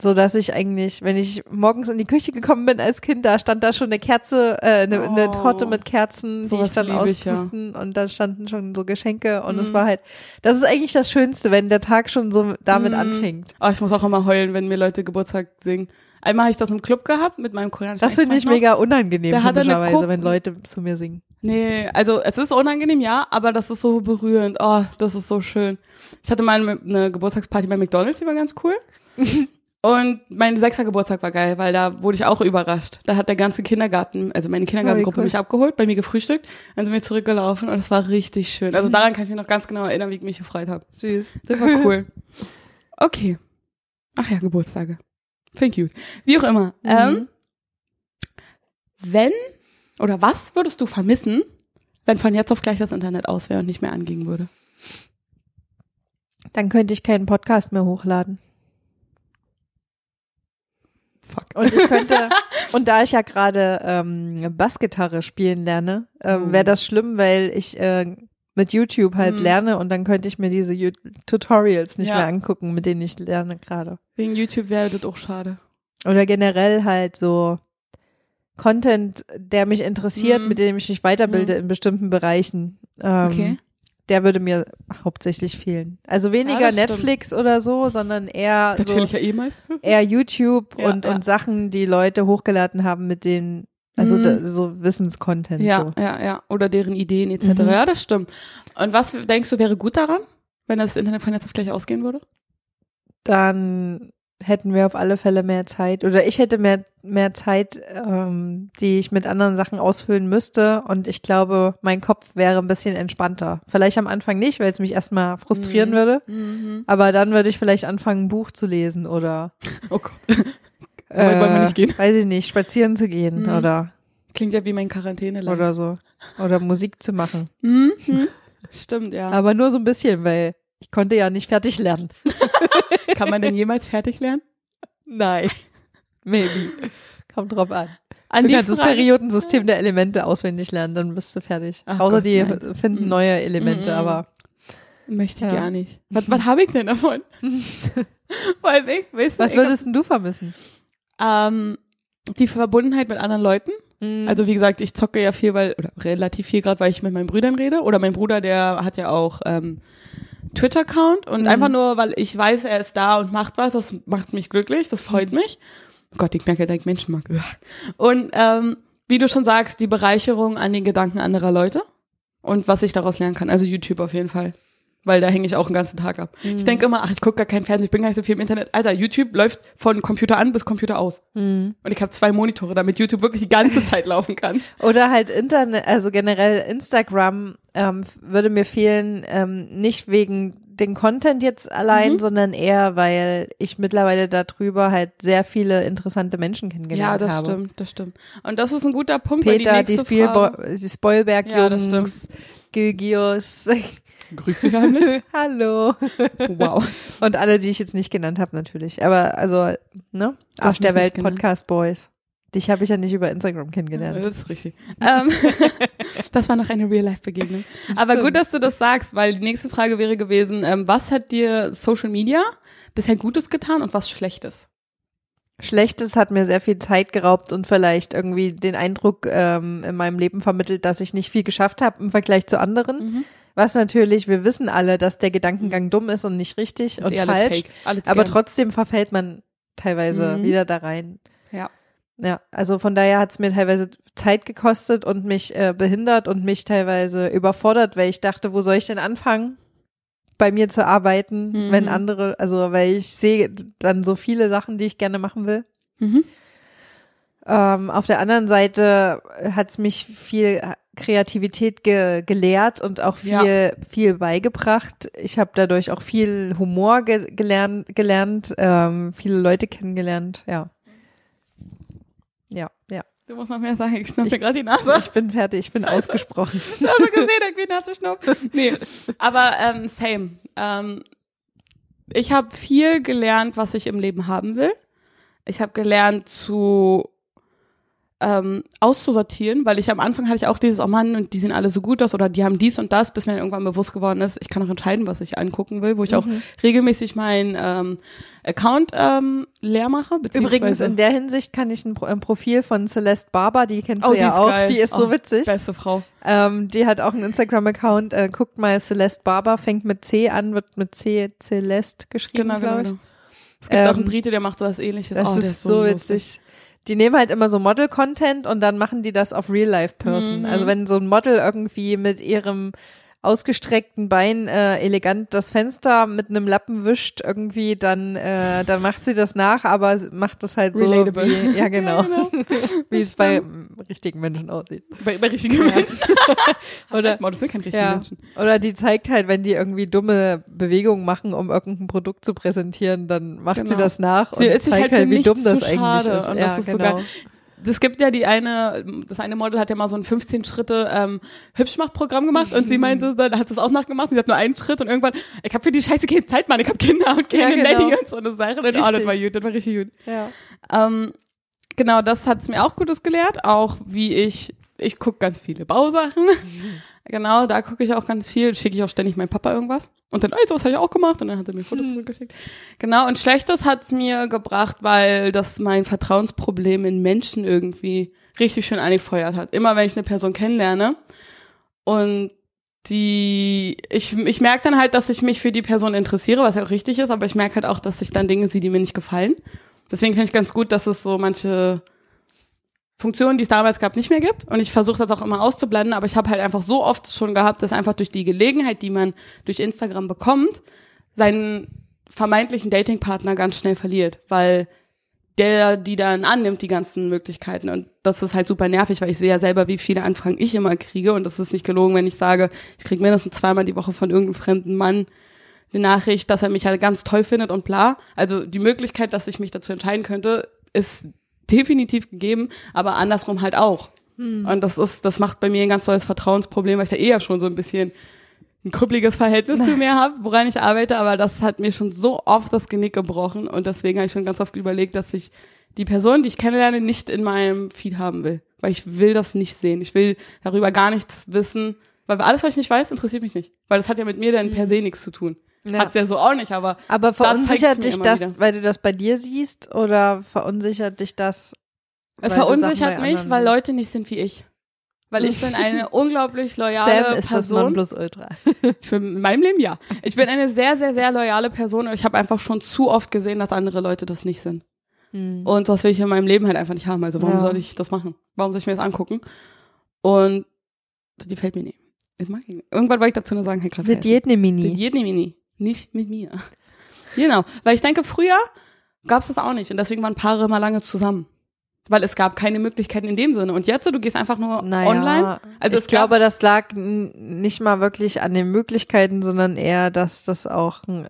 Speaker 3: so dass ich eigentlich, wenn ich morgens in die Küche gekommen bin als Kind, da stand da schon eine Kerze, äh, eine, eine
Speaker 2: Oh.
Speaker 3: Torte mit Kerzen, die ich dann
Speaker 2: lieb ich, ja.
Speaker 3: auspusten und da standen schon so Geschenke und es
Speaker 2: Mhm.
Speaker 3: war halt, das ist eigentlich das Schönste, wenn der Tag schon so damit
Speaker 2: Mhm.
Speaker 3: anfängt.
Speaker 2: Oh, ich muss auch immer heulen, wenn mir Leute Geburtstag singen. Einmal habe ich das im Club gehabt mit meinem koreanischen
Speaker 3: Das finde ich
Speaker 2: noch.
Speaker 3: mega unangenehm,
Speaker 2: eine
Speaker 3: komischerweise, wenn Leute zu mir singen.
Speaker 2: Nee, also es ist unangenehm, ja, aber das ist so berührend. Oh, das ist so schön. Ich hatte mal eine, Geburtstagsparty bei McDonalds, die war ganz cool. Und mein sechster Geburtstag war geil, weil da wurde ich auch überrascht. Da hat der ganze Kindergarten, also meine Kindergartengruppe
Speaker 3: Oh, cool.
Speaker 2: mich abgeholt, bei mir gefrühstückt, dann sind wir zurückgelaufen und es war richtig schön. Also daran kann ich mich noch ganz genau erinnern, wie ich mich gefreut habe.
Speaker 3: Süß.
Speaker 2: Das war cool. Okay. Ach ja, Geburtstage. Thank you. Wie auch immer.
Speaker 3: Mhm.
Speaker 2: Ähm, wenn oder was würdest du vermissen, wenn von jetzt auf gleich das Internet aus wäre und nicht mehr angehen würde?
Speaker 3: Dann könnte ich keinen Podcast mehr hochladen.
Speaker 2: Fuck.
Speaker 3: Und ich könnte, und da ich ja gerade ähm, Bassgitarre spielen lerne, ähm,
Speaker 2: Oh.
Speaker 3: wäre das schlimm, weil ich äh, mit YouTube halt
Speaker 2: Hm.
Speaker 3: lerne und dann könnte ich mir diese Ju- Tutorials nicht
Speaker 2: Ja.
Speaker 3: mehr angucken, mit denen ich lerne gerade.
Speaker 2: Wegen YouTube wäre das auch schade.
Speaker 3: Oder generell halt so Content, der mich interessiert,
Speaker 2: Mhm.
Speaker 3: mit dem ich mich weiterbilde in bestimmten Bereichen. Ähm,
Speaker 2: Okay.
Speaker 3: Der würde mir hauptsächlich fehlen. Also weniger
Speaker 2: stimmt.
Speaker 3: Netflix oder so, sondern eher
Speaker 2: Das
Speaker 3: so
Speaker 2: ich ja eh meist.
Speaker 3: eher YouTube
Speaker 2: Ja,
Speaker 3: und,
Speaker 2: ja.
Speaker 3: und Sachen, die Leute hochgeladen haben mit den, also
Speaker 2: Mhm.
Speaker 3: da, so Wissenscontent.
Speaker 2: Ja,
Speaker 3: So.
Speaker 2: ja, ja. Oder deren Ideen etc.
Speaker 3: Mhm.
Speaker 2: Ja, das stimmt. Und was denkst du wäre gut daran, wenn das Internet von jetzt auf gleich ausgehen würde?
Speaker 3: Dann hätten wir auf alle Fälle mehr Zeit oder ich hätte mehr, mehr Zeit, ähm, die ich mit anderen Sachen ausfüllen müsste und ich glaube, mein Kopf wäre ein bisschen entspannter. Vielleicht am Anfang nicht, weil es mich erstmal frustrieren
Speaker 2: Mhm.
Speaker 3: würde,
Speaker 2: Mhm.
Speaker 3: aber dann würde ich vielleicht anfangen, ein Buch zu lesen oder
Speaker 2: Oh Gott. so weit wollen wir nicht gehen.
Speaker 3: weiß ich nicht, spazieren zu gehen
Speaker 2: Mhm.
Speaker 3: oder,
Speaker 2: Klingt ja wie mein quarantäne -Life.
Speaker 3: oder so. Oder Musik zu machen.
Speaker 2: Mhm. Stimmt, ja.
Speaker 3: Aber nur so ein bisschen, weil ich konnte ja nicht fertig lernen.
Speaker 2: Kann man denn jemals fertig lernen?
Speaker 3: Nein. Maybe. Kommt drauf an.
Speaker 2: An
Speaker 3: Du kannst das Periodensystem der Elemente auswendig lernen, dann bist du fertig.
Speaker 2: Ach
Speaker 3: Außer
Speaker 2: Gott,
Speaker 3: die
Speaker 2: nein.
Speaker 3: finden
Speaker 2: Mhm.
Speaker 3: neue Elemente,
Speaker 2: Mhm.
Speaker 3: aber
Speaker 2: Möchte
Speaker 3: Ja.
Speaker 2: gar nicht. Was, was habe ich denn davon? Vor allem ich, weißt du,
Speaker 3: was
Speaker 2: hab-
Speaker 3: würdest denn du vermissen?
Speaker 2: Ähm, die Verbundenheit mit anderen Leuten.
Speaker 3: Mhm.
Speaker 2: Also wie gesagt, ich zocke ja viel, weil, oder relativ viel gerade, weil ich mit meinen Brüdern rede. Oder mein Bruder, der hat ja auch ähm, Twitter-Account und
Speaker 3: Mhm.
Speaker 2: einfach nur, weil ich weiß, er ist da und macht was, das macht mich glücklich, das freut
Speaker 3: Mhm.
Speaker 2: mich. Gott, ich merke, dass ich Menschen mag. Und ähm, wie du schon sagst, die Bereicherung an den Gedanken anderer Leute und was ich daraus lernen kann. Also YouTube auf jeden Fall. Weil da hänge ich auch den ganzen Tag ab.
Speaker 3: Mhm.
Speaker 2: Ich denke immer, ach, ich gucke gar keinen Fernsehen, ich bin gar nicht so viel im Internet. Alter, YouTube läuft von Computer an bis Computer aus.
Speaker 3: Mhm.
Speaker 2: Und ich habe zwei Monitore, damit YouTube wirklich die ganze Zeit laufen kann.
Speaker 3: Oder halt Internet, also generell Instagram ähm, würde mir fehlen, ähm, nicht wegen den Content jetzt allein,
Speaker 2: Mhm.
Speaker 3: sondern eher, weil ich mittlerweile darüber halt sehr viele interessante Menschen
Speaker 2: Ja,
Speaker 3: kennengelernt
Speaker 2: das
Speaker 3: habe.
Speaker 2: stimmt, das stimmt. Und das ist ein guter Punkt,
Speaker 3: Peter,
Speaker 2: die
Speaker 3: die, Spielbo
Speaker 2: Frage,
Speaker 3: die Spoilberg-Jungs,
Speaker 2: Ja,
Speaker 3: Gilgios,
Speaker 2: Grüßt du heimlich?
Speaker 3: hallo.
Speaker 2: wow.
Speaker 3: Und alle, die ich jetzt nicht genannt habe, natürlich. Aber also, ne?
Speaker 2: hast
Speaker 3: Arsch der Welt. Podcast Boys. Dich habe ich ja nicht über Instagram kennengelernt.
Speaker 2: Das ist richtig. ähm, das war noch eine Real-Life-Begegnung. Aber gut, dass du das sagst, weil die nächste Frage wäre gewesen, ähm, was hat dir Social Media bisher Gutes getan und was Schlechtes?
Speaker 3: Schlechtes hat mir sehr viel Zeit geraubt und vielleicht irgendwie den Eindruck ähm, in meinem Leben vermittelt, dass ich nicht viel geschafft habe im Vergleich zu anderen.
Speaker 2: Mhm.
Speaker 3: Was natürlich, wir wissen alle, dass der Gedankengang dumm ist und nicht richtig
Speaker 2: Ist
Speaker 3: und
Speaker 2: eh
Speaker 3: falsch. Aber trotzdem verfällt man teilweise
Speaker 2: Mhm.
Speaker 3: wieder da rein.
Speaker 2: Ja.
Speaker 3: Ja, also von daher hat es mir teilweise Zeit gekostet und mich äh, behindert und mich teilweise überfordert, weil ich dachte, wo soll ich denn anfangen, bei mir zu arbeiten,
Speaker 2: Mhm.
Speaker 3: wenn andere, also weil ich sehe dann so viele Sachen, die ich gerne machen will.
Speaker 2: Mhm.
Speaker 3: Ähm, auf der anderen Seite hat es mich viel Kreativität ge gelehrt und auch viel,
Speaker 2: Ja.
Speaker 3: viel beigebracht. Ich habe dadurch auch viel Humor ge gelernt, gelernt ähm, viele Leute kennengelernt, ja. Ja, ja.
Speaker 2: Du musst noch mehr sagen, ich schnapp mir gerade die Nase.
Speaker 3: Ich bin fertig, ich bin ausgesprochen.
Speaker 2: hast du gesehen, irgendwie Nase schnupfen. Nee, aber ähm, same. Ähm, ich habe viel gelernt, was ich im Leben haben will. Ich habe gelernt zu ähm, auszusortieren, weil ich am Anfang hatte ich auch dieses, oh Mann, und die sehen alle so gut aus oder die haben dies und das, bis mir dann irgendwann bewusst geworden ist, ich kann auch entscheiden, was ich angucken will, wo ich auch
Speaker 3: Mhm.
Speaker 2: regelmäßig meinen ähm, Account ähm, leer mache.
Speaker 3: Übrigens, in der Hinsicht kann ich ein, Pro ein Profil von Celeste Barber, die kennst
Speaker 2: Oh,
Speaker 3: du ja
Speaker 2: ist
Speaker 3: auch,
Speaker 2: geil.
Speaker 3: die ist so
Speaker 2: Oh,
Speaker 3: witzig.
Speaker 2: beste Frau.
Speaker 3: Ähm, die hat auch einen Instagram-Account. Äh, guckt mal, Celeste Barber fängt mit C an, wird mit C Celeste geschrieben,
Speaker 2: Genau, genau,
Speaker 3: glaube ich.
Speaker 2: genau. Es gibt auch einen
Speaker 3: Ähm,
Speaker 2: Brite, der macht sowas ähnliches.
Speaker 3: Das
Speaker 2: oh, der
Speaker 3: ist so
Speaker 2: lustig.
Speaker 3: witzig. Die nehmen halt immer so Model-Content und dann machen die das auf Real-Life-Person.
Speaker 2: Mhm.
Speaker 3: Also wenn so ein Model irgendwie mit ihrem ausgestreckten Bein äh, elegant das Fenster mit einem Lappen wischt irgendwie, dann äh, dann macht sie das nach, aber sie macht das halt so wie, ja genau,
Speaker 2: Ja, genau.
Speaker 3: wie es bei richtigen Menschen aussieht.
Speaker 2: Bei, bei richtigen Menschen.
Speaker 3: Oder
Speaker 2: das sind keine richtigen
Speaker 3: ja,
Speaker 2: Menschen.
Speaker 3: oder die zeigt halt, wenn die irgendwie dumme Bewegungen machen, um irgendein Produkt zu präsentieren, dann macht sie
Speaker 2: Genau.
Speaker 3: das nach
Speaker 2: Sie
Speaker 3: und zeigt
Speaker 2: halt
Speaker 3: halt, wie dumm das eigentlich ist.
Speaker 2: Und
Speaker 3: ja,
Speaker 2: das ist
Speaker 3: genau.
Speaker 2: geil. Es gibt ja die eine, das eine Model hat ja mal so ein 15 Schritte ähm, Hübschmachprogramm gemacht und sie meinte, dann hat sie es auch nachgemacht, sie hat nur einen Schritt und irgendwann, ich habe für die Scheiße keine Zeit, Mann, ich habe Kinder und keine
Speaker 3: Ja, genau.
Speaker 2: Nanny und so eine Sache. Und oh, das war gut, das war richtig gut.
Speaker 3: Ja.
Speaker 2: Ähm, genau, das hat's mir auch Gutes gelehrt, auch wie ich, ich guck ganz viele Bausachen. Genau, da gucke ich auch ganz viel, schicke ich auch ständig meinem Papa irgendwas. Und dann, ey, sowas habe ich auch gemacht und dann hat er mir Fotos zurückgeschickt. Genau, und Schlechtes hat's mir gebracht, weil das mein Vertrauensproblem in Menschen irgendwie richtig schön angefeuert hat. Immer wenn ich eine Person kennenlerne und die, ich, ich merke dann halt, dass ich mich für die Person interessiere, was ja auch richtig ist, aber ich merke halt auch, dass ich dann Dinge sehe, die mir nicht gefallen. Deswegen finde ich ganz gut, dass es so manche Funktionen, die es damals gab, nicht mehr gibt. Und ich versuche das auch immer auszublenden, aber ich habe halt einfach so oft schon gehabt, dass einfach durch die Gelegenheit, die man durch Instagram bekommt, seinen vermeintlichen Datingpartner ganz schnell verliert, weil der die dann annimmt, die ganzen Möglichkeiten. Und das ist halt super nervig, weil ich sehe ja selber, wie viele Anfragen ich immer kriege. Und das ist nicht gelogen, wenn ich sage, ich kriege mindestens zweimal die Woche von irgendeinem fremden Mann eine Nachricht, dass er mich halt ganz toll findet und bla. Also die Möglichkeit, dass ich mich dazu entscheiden könnte, ist definitiv gegeben, aber andersrum halt auch. Und das ist, das macht bei mir ein ganz neues Vertrauensproblem, weil ich ja eher schon so ein bisschen ein krüppeliges Verhältnis zu mir habe, woran ich arbeite, aber das hat mir schon so oft das Genick gebrochen und deswegen habe ich schon ganz oft überlegt, dass ich die Person, die ich kennenlerne, nicht in meinem Feed haben will, weil ich will das nicht sehen. Ich will darüber gar nichts wissen, weil alles, was ich nicht weiß, interessiert mich nicht, weil das hat ja mit mir dann per se nichts zu tun.
Speaker 3: Ja.
Speaker 2: Hat's ja so auch nicht, aber
Speaker 3: Aber verunsichert dich das,
Speaker 2: wieder.
Speaker 3: weil du das bei dir siehst, oder verunsichert dich das?
Speaker 2: es verunsichert mich, weil? Leute nicht sind wie ich. Weil ich bin eine unglaublich loyale
Speaker 3: Sam ist das
Speaker 2: Person.
Speaker 3: Nonplusultra.
Speaker 2: Für in meinem Leben ja. Ich bin eine sehr, sehr, sehr loyale Person und ich habe einfach schon zu oft gesehen, dass andere Leute das nicht sind.
Speaker 3: Hm.
Speaker 2: Und das will ich in meinem Leben halt einfach nicht haben. Also warum
Speaker 3: Ja.
Speaker 2: soll ich das machen? Warum soll ich mir das angucken? Und die fällt mir nicht. Ich mag ihn. Irgendwann wollte ich dazu nur sagen, hey, gerade
Speaker 3: Mit jedem
Speaker 2: Mit
Speaker 3: Mini.
Speaker 2: jedem Mini. Nicht mit mir. Genau. Weil ich denke, früher gab es das auch nicht. Und deswegen waren Paare mal lange zusammen. Weil es gab keine Möglichkeiten in dem Sinne. Und jetzt, du gehst einfach nur
Speaker 3: Naja,
Speaker 2: online. Also
Speaker 3: ich glaube, das lag nicht mal wirklich an den Möglichkeiten, sondern eher, dass das auch ein,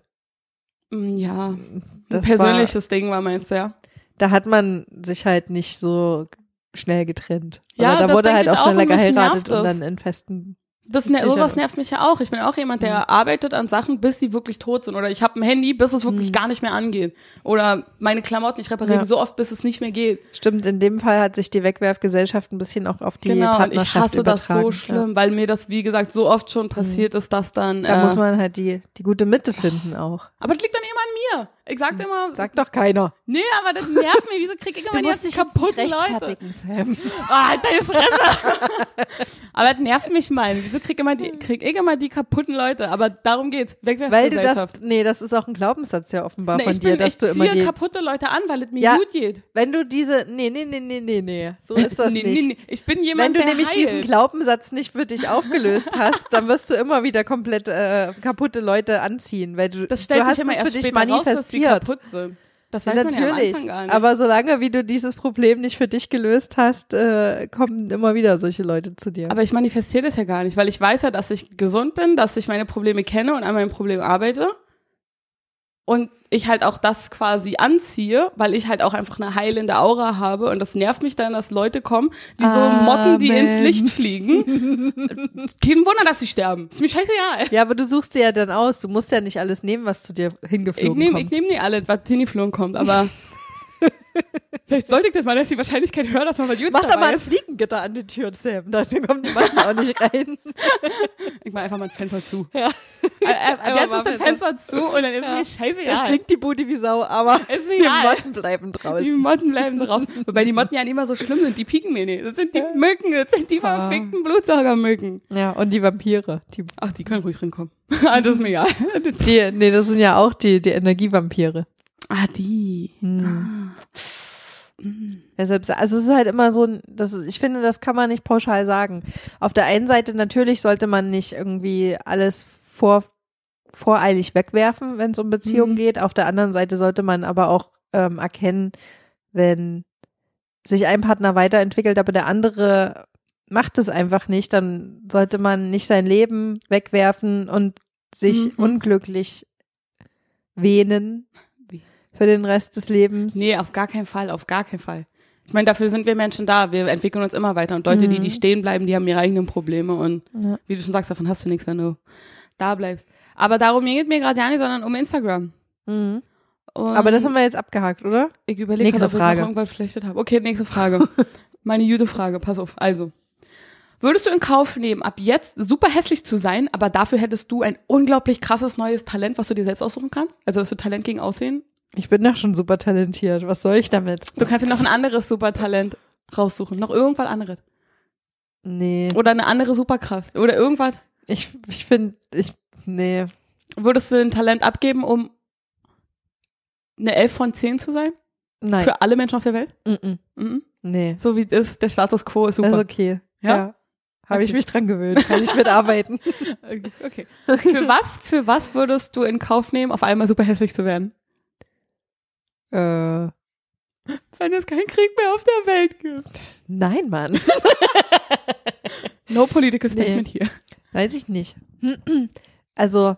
Speaker 2: Mm, Ja, ein
Speaker 3: das
Speaker 2: persönliches Ding war, meinst du, ja?
Speaker 3: War, da hat man sich halt nicht so schnell getrennt.
Speaker 2: Ja,
Speaker 3: da wurde halt auch schneller geheiratet und dann in festen.
Speaker 2: Das ner sowas nervt mich ja auch. Ich bin auch jemand, der arbeitet an Sachen, bis sie wirklich tot sind. Oder ich habe ein Handy, bis es wirklich
Speaker 3: Mhm.
Speaker 2: gar nicht mehr angeht. Oder meine Klamotten, ich repariere
Speaker 3: Ja.
Speaker 2: die so oft, bis es nicht mehr geht.
Speaker 3: Stimmt, in dem Fall hat sich die Wegwerfgesellschaft ein bisschen auch auf die
Speaker 2: genau, und ich
Speaker 3: Partnerschaft
Speaker 2: hasse das
Speaker 3: übertragen.
Speaker 2: so schlimm, weil mir das, wie gesagt, so oft schon passiert ist, dass dann.
Speaker 3: Ja. Da
Speaker 2: äh,
Speaker 3: muss man halt die, die gute Mitte finden auch.
Speaker 2: aber das liegt dann immer an mir. Ich sag dir immer,
Speaker 3: Sagt doch keiner.
Speaker 2: nee, aber das nervt mich. Wieso krieg ich immer die ganzen kaputten Leute?
Speaker 3: Sam.
Speaker 2: Ah, halt deine Fresse. aber das nervt mich mal. Wieso krieg, immer die, krieg ich immer die kaputten Leute? Aber darum geht's.
Speaker 3: Weil du das, nee, das ist auch ein Glaubenssatz ja offenbar
Speaker 2: Nee,
Speaker 3: von dir,
Speaker 2: bin,
Speaker 3: dass
Speaker 2: ich
Speaker 3: du immer
Speaker 2: ziehe
Speaker 3: die,
Speaker 2: kaputte Leute an, weil es mir
Speaker 3: Ja.
Speaker 2: gut geht.
Speaker 3: wenn du diese, nee, nee, nee, nee, nee, nee, so ist das
Speaker 2: nee,
Speaker 3: nicht.
Speaker 2: Nee. Ich bin jemand,
Speaker 3: Wenn du
Speaker 2: der
Speaker 3: nämlich
Speaker 2: heilt.
Speaker 3: diesen Glaubenssatz nicht für dich aufgelöst hast, dann wirst du immer wieder komplett äh, kaputte Leute anziehen, weil du,
Speaker 2: das stellt
Speaker 3: du hast
Speaker 2: sich immer
Speaker 3: es für dich
Speaker 2: später raus, dass die
Speaker 3: manifestiert.
Speaker 2: kaputt sind. Das weiß man ja am
Speaker 3: natürlich,
Speaker 2: Anfang gar nicht.
Speaker 3: aber solange wie du dieses Problem nicht für dich gelöst hast, äh, kommen immer wieder solche Leute zu dir.
Speaker 2: Aber ich manifestiere das ja gar nicht, weil ich weiß ja, dass ich gesund bin, dass ich meine Probleme kenne und an meinen Problemen arbeite. Und ich halt auch das quasi anziehe, weil ich halt auch einfach eine heilende Aura habe. Und das nervt mich dann, dass Leute kommen, wie so Motten, die ins. Licht fliegen. Kein Wunder, dass sie sterben. Ist mir scheißegal.
Speaker 3: ja, aber du suchst dir ja dann aus. Du musst ja nicht alles nehmen, was zu dir
Speaker 2: Ich
Speaker 3: hingeflogen
Speaker 2: nehme
Speaker 3: kommt.
Speaker 2: ich nehm nicht alle, was hingeflogen kommt, aber vielleicht sollte ich das mal, dass die Wahrscheinlichkeit hören, dass man was Jutes
Speaker 3: Mach doch
Speaker 2: dabei
Speaker 3: mal ein. Fliegengitter an die Tür, Sam. Da kommen die Matten auch nicht rein.
Speaker 2: Ich mach einfach mal ein Fenster zu.
Speaker 3: Ja. Einfach
Speaker 2: jetzt ist das Fenster zu und dann ist mir scheißegal.
Speaker 3: Da stinkt die Bude wie Sau, aber die. Motten bleiben
Speaker 2: Die
Speaker 3: draußen.
Speaker 2: Motten bleiben drauf. Wobei die Motten ja nicht immer so schlimm sind, die pieken mir nicht. Das sind die Mücken, das sind die
Speaker 3: Ah.
Speaker 2: verfickten Blutsaugermücken.
Speaker 3: Ja, und die Vampire. Die,
Speaker 2: Ach, die können ruhig reinkommen. Ah, das ist mir egal.
Speaker 3: die, nee, das sind ja auch die, die Energievampire.
Speaker 2: Ah, die.
Speaker 3: Hm. Deshalb, also es ist halt immer so, das ist, ich finde, das kann man nicht pauschal sagen. Auf der einen Seite natürlich sollte man nicht irgendwie alles vor, voreilig wegwerfen, wenn es um Beziehungen
Speaker 2: Mhm.
Speaker 3: geht. Auf der anderen Seite sollte man aber auch ähm, erkennen, wenn sich ein Partner weiterentwickelt, aber der andere macht es einfach nicht, dann sollte man nicht sein Leben wegwerfen und sich
Speaker 2: Mhm.
Speaker 3: unglücklich wähnen
Speaker 2: Wie?
Speaker 3: Für den Rest des Lebens.
Speaker 2: Nee, auf gar keinen Fall, auf gar keinen Fall. Ich meine, dafür sind wir Menschen da. Wir entwickeln uns immer weiter. Und Leute, die, die stehen bleiben, die haben ihre eigenen Probleme. Und
Speaker 3: Ja.
Speaker 2: wie du schon sagst, davon hast du nichts, wenn du da bleibst. Aber darum geht mir gerade ja nicht, sondern um Instagram.
Speaker 3: Mhm. Aber das haben wir jetzt abgehakt, oder?
Speaker 2: ich überlege,
Speaker 3: Nächste
Speaker 2: ob ich
Speaker 3: Frage.
Speaker 2: noch irgendwas verschlechtet habe. Okay, nächste Frage. Meine gute Frage, pass auf. Also, würdest du in Kauf nehmen, ab jetzt super hässlich zu sein, aber dafür hättest du ein unglaublich krasses neues Talent, was du dir selbst aussuchen kannst? Also, dass du Talent gegen Aussehen?
Speaker 3: Ich bin doch schon super talentiert. Was soll ich damit?
Speaker 2: Du kannst dir noch ein anderes Supertalent raussuchen. Noch irgendwas anderes.
Speaker 3: Nee.
Speaker 2: Oder eine andere Superkraft. Oder irgendwas.
Speaker 3: Ich, ich finde, ich, nee.
Speaker 2: Würdest du ein Talent abgeben, um eine 11 von 10 zu sein?
Speaker 3: Nein.
Speaker 2: Für alle Menschen auf der Welt?
Speaker 3: Mm -mm. Nee.
Speaker 2: So wie es ist, der Status quo ist super.
Speaker 3: Das ist okay.
Speaker 2: Ja?
Speaker 3: Habe ich
Speaker 2: Okay.
Speaker 3: mich dran gewöhnt. Kann ich mitarbeiten.
Speaker 2: okay. Für was, für was würdest du in Kauf nehmen, auf einmal super hässlich zu werden?
Speaker 3: Äh,
Speaker 2: Wenn es keinen Krieg mehr auf der Welt gibt.
Speaker 3: nein, Mann.
Speaker 2: No political
Speaker 3: Nee.
Speaker 2: statement hier.
Speaker 3: Weiß ich nicht. Also,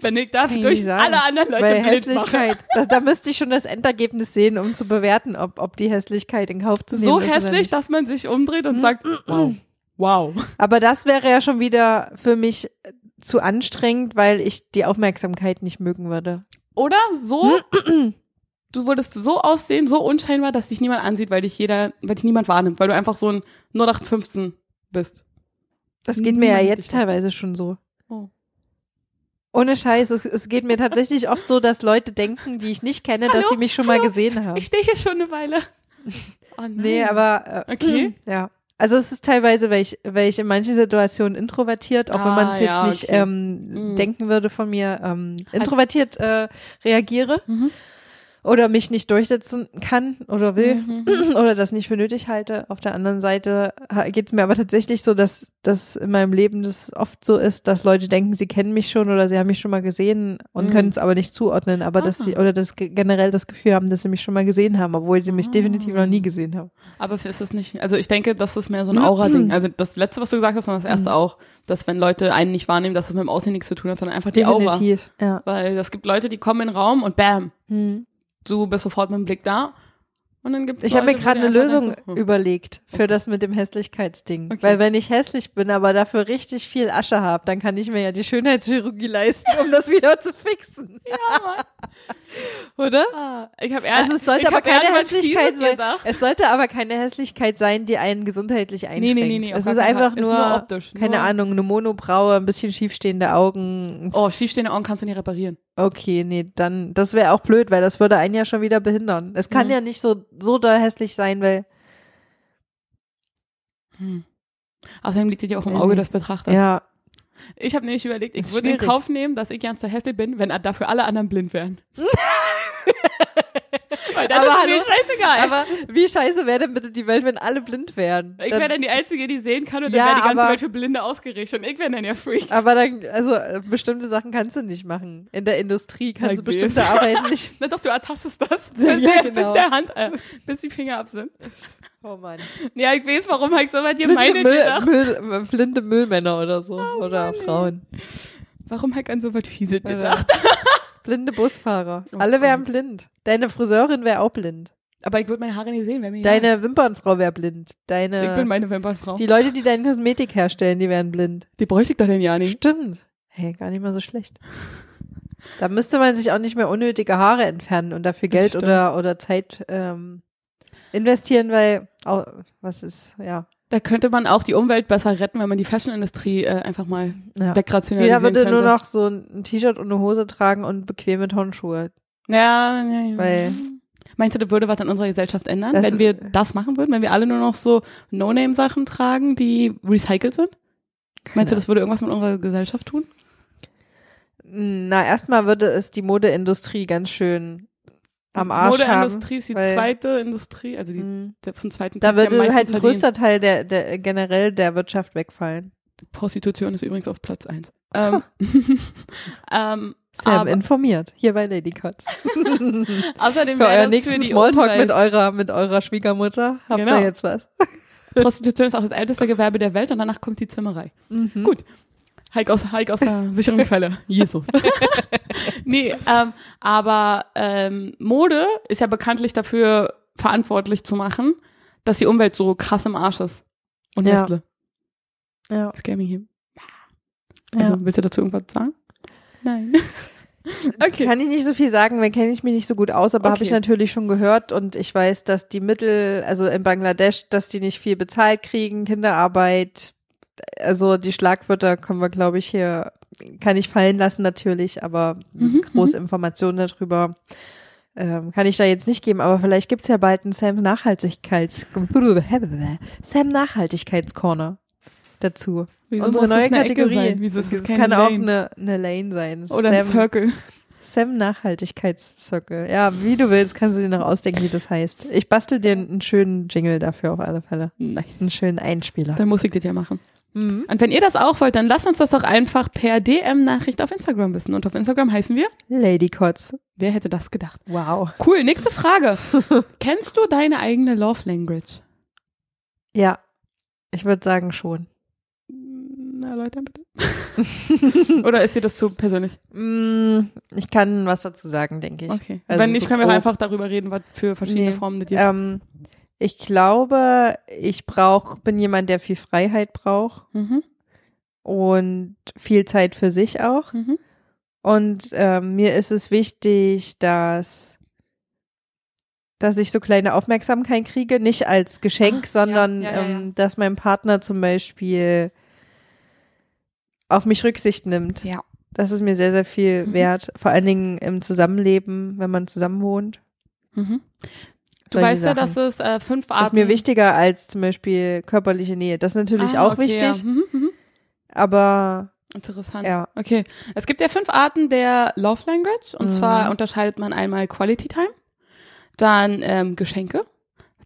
Speaker 2: Wenn ich darf,
Speaker 3: ich
Speaker 2: durch
Speaker 3: sagen.
Speaker 2: alle anderen Leute mache.
Speaker 3: Hässlichkeit, da, da müsste ich schon das Endergebnis sehen, um zu bewerten, ob, ob die Hässlichkeit in Kauf zu nehmen
Speaker 2: So
Speaker 3: ist. oder
Speaker 2: hässlich, dass man sich umdreht und sagt, wow. Wow.
Speaker 3: Aber das wäre ja schon wieder für mich zu anstrengend, weil ich die Aufmerksamkeit nicht mögen würde.
Speaker 2: Oder so, du würdest so aussehen, so unscheinbar, dass dich niemand ansieht, weil dich jeder, weil dich niemand wahrnimmt, weil du einfach so ein 0815 bist.
Speaker 3: Das geht mir ja jetzt teilweise schon so.
Speaker 2: Oh.
Speaker 3: Ohne Scheiß, es, es geht mir tatsächlich oft so, dass Leute denken, die ich nicht kenne, dass
Speaker 2: Hallo?
Speaker 3: sie mich schon mal
Speaker 2: Hallo?
Speaker 3: gesehen haben.
Speaker 2: Ich stehe hier schon eine Weile. Oh nein.
Speaker 3: Nee, aber äh,
Speaker 2: Okay.
Speaker 3: ja. Also es ist teilweise, weil ich, weil ich in manchen Situationen introvertiert, auch wenn
Speaker 2: Ah,
Speaker 3: man es jetzt
Speaker 2: ja,
Speaker 3: nicht
Speaker 2: okay.
Speaker 3: ähm,
Speaker 2: Mhm.
Speaker 3: denken würde von mir, ähm, introvertiert äh, reagiere
Speaker 2: Mhm.
Speaker 3: Oder mich nicht durchsetzen kann oder will
Speaker 2: Mhm.
Speaker 3: oder das nicht für nötig halte. Auf der anderen Seite geht es mir aber tatsächlich so, dass das in meinem Leben das oft so ist, dass Leute denken, sie kennen mich schon oder sie haben mich schon mal gesehen und
Speaker 2: Mhm.
Speaker 3: können es aber nicht zuordnen, aber dass
Speaker 2: Ah.
Speaker 3: sie oder das ge- generell das Gefühl haben, dass sie mich schon mal gesehen haben, obwohl sie mich
Speaker 2: Ah.
Speaker 3: definitiv noch nie gesehen haben.
Speaker 2: Aber ist es nicht, also ich denke, das ist mehr so ein Aura-Ding. Also das letzte, was du gesagt hast, und das erste auch, dass wenn Leute einen nicht wahrnehmen, dass es mit dem Aussehen nichts zu tun hat, sondern einfach die Aura.
Speaker 3: Definitiv, ja.
Speaker 2: Weil es gibt Leute, die kommen in den Raum und bam. Du bist sofort mit dem Blick da. Und dann gibt's
Speaker 3: Ich habe mir gerade eine Lösung
Speaker 2: so, hm.
Speaker 3: überlegt für das mit dem Hässlichkeitsding.
Speaker 2: Okay.
Speaker 3: Weil wenn ich hässlich bin, aber dafür richtig viel Asche habe, dann kann ich mir ja die Schönheitschirurgie leisten, um das wieder zu fixen.
Speaker 2: Ja, Mann.
Speaker 3: Oder?
Speaker 2: Ah, ich habe
Speaker 3: Also es sollte aber keine Hässlichkeit sein. Es sollte aber keine Hässlichkeit sein, die einen gesundheitlich einschränkt.
Speaker 2: nee, nee, auf
Speaker 3: es
Speaker 2: gar
Speaker 3: ist einfach
Speaker 2: Fall. Ist
Speaker 3: nur,
Speaker 2: nur optisch,
Speaker 3: keine
Speaker 2: nur-
Speaker 3: Ahnung, eine Monobraue, ein bisschen schiefstehende Augen.
Speaker 2: Oh, schiefstehende Augen kannst du nicht reparieren.
Speaker 3: Okay, nee, dann, das wäre auch blöd, weil das würde einen ja schon wieder behindern. Es kann
Speaker 2: Mhm.
Speaker 3: ja nicht so, so da hässlich sein, weil,
Speaker 2: Hm. Außerdem liegt dir auch im
Speaker 3: Nee,
Speaker 2: Auge des Betrachters.
Speaker 3: ja,
Speaker 2: Ich habe nämlich überlegt, ich würde in. Kauf nehmen, dass ich ganz so hässlich bin, wenn dafür alle anderen blind wären. Weil dann
Speaker 3: Aber
Speaker 2: ist
Speaker 3: hallo?
Speaker 2: mir scheißegal.
Speaker 3: aber wie scheiße wäre denn bitte die Welt, wenn alle blind wären?
Speaker 2: ich wäre dann die Einzige, die sehen kann und
Speaker 3: Ja,
Speaker 2: dann wäre die ganze
Speaker 3: aber-
Speaker 2: Welt für Blinde ausgerichtet und ich wäre dann der Freak.
Speaker 3: aber dann, also äh, bestimmte Sachen kannst du nicht machen. In der Industrie kannst
Speaker 2: Ja,
Speaker 3: du bestimmte
Speaker 2: geht's.
Speaker 3: Arbeiten nicht.
Speaker 2: Na doch, du ertastest das,
Speaker 3: Ja,
Speaker 2: bis, der,
Speaker 3: genau.
Speaker 2: bis der Hand, äh, bis die Finger ab sind.
Speaker 3: Oh Mann.
Speaker 2: Ja, ich weiß, warum habe ich so weit dir meine
Speaker 3: Müll,
Speaker 2: gedacht.
Speaker 3: Müll, blinde Müllmänner oder so. oder
Speaker 2: Mann, ey.
Speaker 3: Frauen.
Speaker 2: Warum habe ich an so weit fiese
Speaker 3: Oder
Speaker 2: gedacht?
Speaker 3: Blinde Busfahrer.
Speaker 2: Oh
Speaker 3: Alle wären blind. Deine Friseurin wäre auch blind.
Speaker 2: Aber ich würde meine Haare nicht sehen, wenn mir
Speaker 3: Deine Wimpernfrau wäre blind. Deine,
Speaker 2: Ich bin meine Wimpernfrau.
Speaker 3: die Leute, die deine Kosmetik herstellen, die wären blind.
Speaker 2: Die bräuchte ich doch denn ja nicht.
Speaker 3: Stimmt. Hey, gar nicht mal so schlecht. Da müsste man sich auch nicht mehr unnötige Haare entfernen und dafür Geld oder, oder Zeit ähm, investieren, weil, oh, was ist, ja.
Speaker 2: Da könnte man auch die Umwelt besser retten, wenn man die Fashionindustrie äh, einfach mal
Speaker 3: ja.
Speaker 2: wegrationalisieren
Speaker 3: Jeder würde
Speaker 2: könnte.
Speaker 3: nur noch so ein T-Shirt und eine Hose tragen und bequeme Turnschuhe.
Speaker 2: Ja, nee.
Speaker 3: Weil-
Speaker 2: Meinst du, das würde was an unserer Gesellschaft ändern,
Speaker 3: Das-
Speaker 2: wenn wir das machen würden, wenn wir alle nur noch so No-Name-Sachen tragen, die recycelt sind? Meinst du, das würde irgendwas mit unserer Gesellschaft tun?
Speaker 3: Na, erstmal würde es die Modeindustrie ganz schön am Arsch haben.
Speaker 2: Modeindustrie ist die zweite Industrie, also die
Speaker 3: Mhm.
Speaker 2: der von zweiten
Speaker 3: Da würde halt ein
Speaker 2: verdienen.
Speaker 3: größter Teil der, der generell der Wirtschaft wegfallen.
Speaker 2: Prostitution ist übrigens auf Platz eins. Ähm, ähm,
Speaker 3: Sam
Speaker 2: aber
Speaker 3: informiert, hier bei Lady Cuts.
Speaker 2: außerdem
Speaker 3: Für
Speaker 2: wäre
Speaker 3: euren nächsten
Speaker 2: für
Speaker 3: Smalltalk
Speaker 2: Umwelt.
Speaker 3: mit eurer, mit eurer Schwiegermutter habt
Speaker 2: Genau.
Speaker 3: ihr jetzt was.
Speaker 2: Prostitution ist auch das älteste Gewerbe der Welt und danach kommt die Zimmerei.
Speaker 3: Mhm.
Speaker 2: Gut. Heik aus, Heik aus der sicheren Quelle. Jesus. nee, ähm, aber ähm, Mode ist ja bekanntlich dafür verantwortlich zu machen, dass die Umwelt so krass im Arsch ist. Und
Speaker 3: Ja.
Speaker 2: Nestle.
Speaker 3: Ja.
Speaker 2: Scamming hier. Also,
Speaker 3: ja.
Speaker 2: willst du dazu irgendwas sagen? Nein. okay.
Speaker 3: Kann ich nicht so viel sagen, weil kenne ich mich nicht so gut aus, aber habe
Speaker 2: Okay.
Speaker 3: ich natürlich schon gehört und ich weiß, dass die Mittel, also in Bangladesch, dass die nicht viel bezahlt kriegen, Kinderarbeit, also die Schlagwörter können wir, glaube ich, hier, kann ich fallen lassen natürlich, aber
Speaker 2: Mhm,
Speaker 3: große Informationen darüber ähm, kann ich da jetzt nicht geben, aber vielleicht gibt's ja bald einen Sam Nachhaltigkeits Sam Nachhaltigkeitscorner dazu.
Speaker 2: Wieso
Speaker 3: Unsere neue Kategorie.
Speaker 2: Wieso ist
Speaker 3: es
Speaker 2: das keine
Speaker 3: kann auch
Speaker 2: Lane?
Speaker 3: eine, eine Lane sein.
Speaker 2: Oder ein
Speaker 3: Sam-
Speaker 2: Circle.
Speaker 3: Sam Nachhaltigkeitszirkel. Ja, wie du willst, kannst du dir noch ausdenken, wie das heißt. Ich bastel dir einen schönen Jingle dafür auf alle Fälle.
Speaker 2: Nice.
Speaker 3: Einen schönen Einspieler.
Speaker 2: Dann muss ich das ja machen.
Speaker 3: Mhm.
Speaker 2: Und wenn ihr das auch wollt, dann lasst uns das doch einfach per DM-Nachricht auf Instagram wissen. Und auf Instagram heißen wir,
Speaker 3: Lady Kotz.
Speaker 2: wer hätte das gedacht?
Speaker 3: Wow.
Speaker 2: Cool, nächste Frage. Kennst du deine eigene Love Language?
Speaker 3: Ja, ich würde sagen schon.
Speaker 2: Na, erläutern bitte. Oder ist dir das zu persönlich?
Speaker 3: Mm, Ich kann was dazu sagen, denke ich.
Speaker 2: Okay.
Speaker 3: Also
Speaker 2: Wenn nicht,
Speaker 3: so
Speaker 2: können wir einfach darüber reden, was für verschiedene
Speaker 3: Nee.
Speaker 2: Formen gibt.
Speaker 3: Ähm, ich glaube, ich brauch, bin jemand, der viel Freiheit braucht
Speaker 2: Mhm.
Speaker 3: und viel Zeit für sich auch.
Speaker 2: Mhm.
Speaker 3: Und ähm, mir ist es wichtig, dass dass ich so kleine Aufmerksamkeit kriege, nicht als Geschenk,
Speaker 2: Ach,
Speaker 3: sondern
Speaker 2: ja, ja, ja.
Speaker 3: Ähm, dass mein Partner zum Beispiel auf mich Rücksicht nimmt.
Speaker 2: Ja.
Speaker 3: Das ist mir sehr, sehr viel
Speaker 2: Mhm.
Speaker 3: wert. Vor allen Dingen im Zusammenleben, wenn man zusammen wohnt.
Speaker 2: Mhm. Du weißt ja,
Speaker 3: Sachen.
Speaker 2: dass es äh, fünf Arten
Speaker 3: ist mir wichtiger als zum Beispiel körperliche Nähe. Das ist natürlich
Speaker 2: Ah,
Speaker 3: auch
Speaker 2: okay,
Speaker 3: wichtig,
Speaker 2: Ja. Mhm, mhm.
Speaker 3: aber
Speaker 2: Interessant.
Speaker 3: ja.
Speaker 2: Okay. Es gibt ja fünf Arten der Love Language. Und
Speaker 3: Mhm.
Speaker 2: zwar unterscheidet man einmal Quality Time, dann ähm, Geschenke,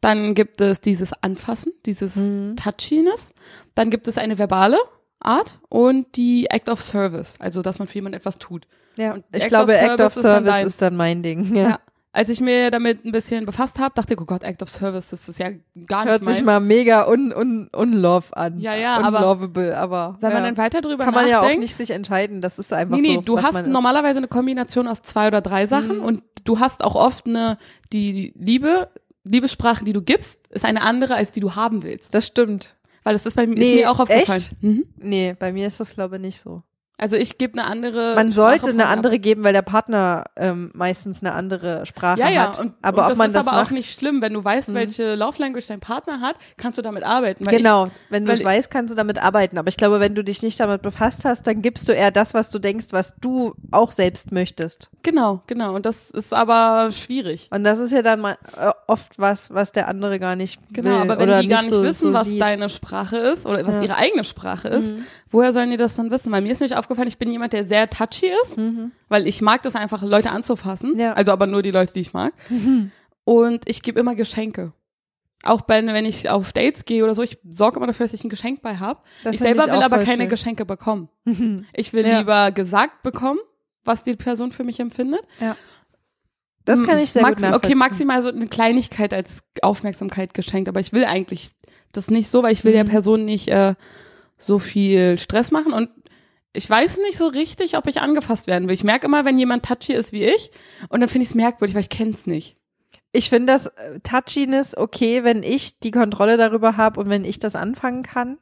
Speaker 2: dann gibt es dieses Anfassen, dieses
Speaker 3: Mhm.
Speaker 2: Touchiness, dann gibt es eine verbale Art und die Act of Service, also dass man für jemanden etwas tut.
Speaker 3: Ja,
Speaker 2: Und
Speaker 3: ich
Speaker 2: Act
Speaker 3: glaube,
Speaker 2: of
Speaker 3: Act of
Speaker 2: Service ist dann
Speaker 3: ist dann mein Ding.
Speaker 2: Ja.
Speaker 3: Ja.
Speaker 2: Als ich mir damit ein bisschen befasst habe, dachte ich, oh Gott, Act of Service, das ist ja gar nicht
Speaker 3: Hört sich
Speaker 2: meins.
Speaker 3: mal mega un, un, unlove an.
Speaker 2: Ja, ja, aber
Speaker 3: Unlovable, aber
Speaker 2: Wenn
Speaker 3: ja.
Speaker 2: man dann weiter drüber
Speaker 3: kann man ja
Speaker 2: nachdenkt,
Speaker 3: auch nicht sich entscheiden. Das ist einfach
Speaker 2: Nee, nee,
Speaker 3: so.
Speaker 2: du
Speaker 3: was
Speaker 2: hast normalerweise eine Kombination aus zwei oder drei Sachen
Speaker 3: Mhm.
Speaker 2: und du hast auch oft eine, die Liebe, Liebessprache, die du gibst, ist eine andere, als die du haben willst.
Speaker 3: Das stimmt.
Speaker 2: Weil das ist bei mir, ist
Speaker 3: Nee,
Speaker 2: mir auch aufgefallen.
Speaker 3: echt?
Speaker 2: Mhm.
Speaker 3: Nee, bei mir ist das glaube ich nicht so.
Speaker 2: Also ich gebe eine andere.
Speaker 3: Man
Speaker 2: Sprache
Speaker 3: sollte
Speaker 2: von
Speaker 3: eine
Speaker 2: ab.
Speaker 3: andere geben, weil der Partner ähm, meistens eine andere Sprache
Speaker 2: Ja, ja,
Speaker 3: hat.
Speaker 2: und,
Speaker 3: aber
Speaker 2: und
Speaker 3: ob
Speaker 2: das
Speaker 3: man
Speaker 2: ist
Speaker 3: das
Speaker 2: aber
Speaker 3: macht,
Speaker 2: auch nicht schlimm, wenn du weißt,
Speaker 3: Mhm.
Speaker 2: welche Love Language dein Partner hat, kannst du damit arbeiten.
Speaker 3: Genau, wenn du es
Speaker 2: ich-
Speaker 3: weißt, kannst du damit arbeiten. Aber ich glaube, wenn du dich nicht damit befasst hast, dann gibst du eher das, was du denkst, was du auch selbst möchtest.
Speaker 2: Ich, genau, genau. Und das ist aber schwierig.
Speaker 3: Und das ist ja dann mal äh, oft was, was der andere gar nicht
Speaker 2: Genau,
Speaker 3: will
Speaker 2: aber wenn
Speaker 3: oder
Speaker 2: die gar nicht
Speaker 3: so,
Speaker 2: wissen,
Speaker 3: so
Speaker 2: was
Speaker 3: sieht.
Speaker 2: deine Sprache ist oder was
Speaker 3: Ja.
Speaker 2: ihre eigene Sprache ist,
Speaker 3: Mhm.
Speaker 2: woher sollen die das dann wissen? Weil mir ist nicht aufgefallen, ich bin jemand, der sehr touchy ist,
Speaker 3: Mhm.
Speaker 2: weil ich mag das einfach, Leute anzufassen.
Speaker 3: Ja.
Speaker 2: Also aber nur die Leute, die ich mag. Und ich gebe immer Geschenke. Auch bei, wenn ich auf Dates gehe oder so, ich sorge immer dafür, dass ich ein Geschenk bei habe. Ich selber will
Speaker 3: auch
Speaker 2: aber keine
Speaker 3: schön.
Speaker 2: Geschenke bekommen.
Speaker 3: Mhm.
Speaker 2: Ich will
Speaker 3: Ja.
Speaker 2: lieber gesagt bekommen, was die Person für mich empfindet.
Speaker 3: Das kann ich sehr
Speaker 2: Maxi-
Speaker 3: gut.
Speaker 2: Okay, maximal so eine Kleinigkeit als Aufmerksamkeit geschenkt, aber ich will eigentlich das nicht so, weil ich will der
Speaker 3: Mhm.
Speaker 2: Person nicht äh, so viel Stress machen und ich weiß nicht so richtig, ob ich angefasst werden will. Ich merke immer, wenn jemand touchy ist wie ich und dann finde ich es merkwürdig, weil ich kenne es nicht.
Speaker 3: Ich finde das äh, Touchiness okay, wenn ich die Kontrolle darüber habe und wenn ich das anfangen kann.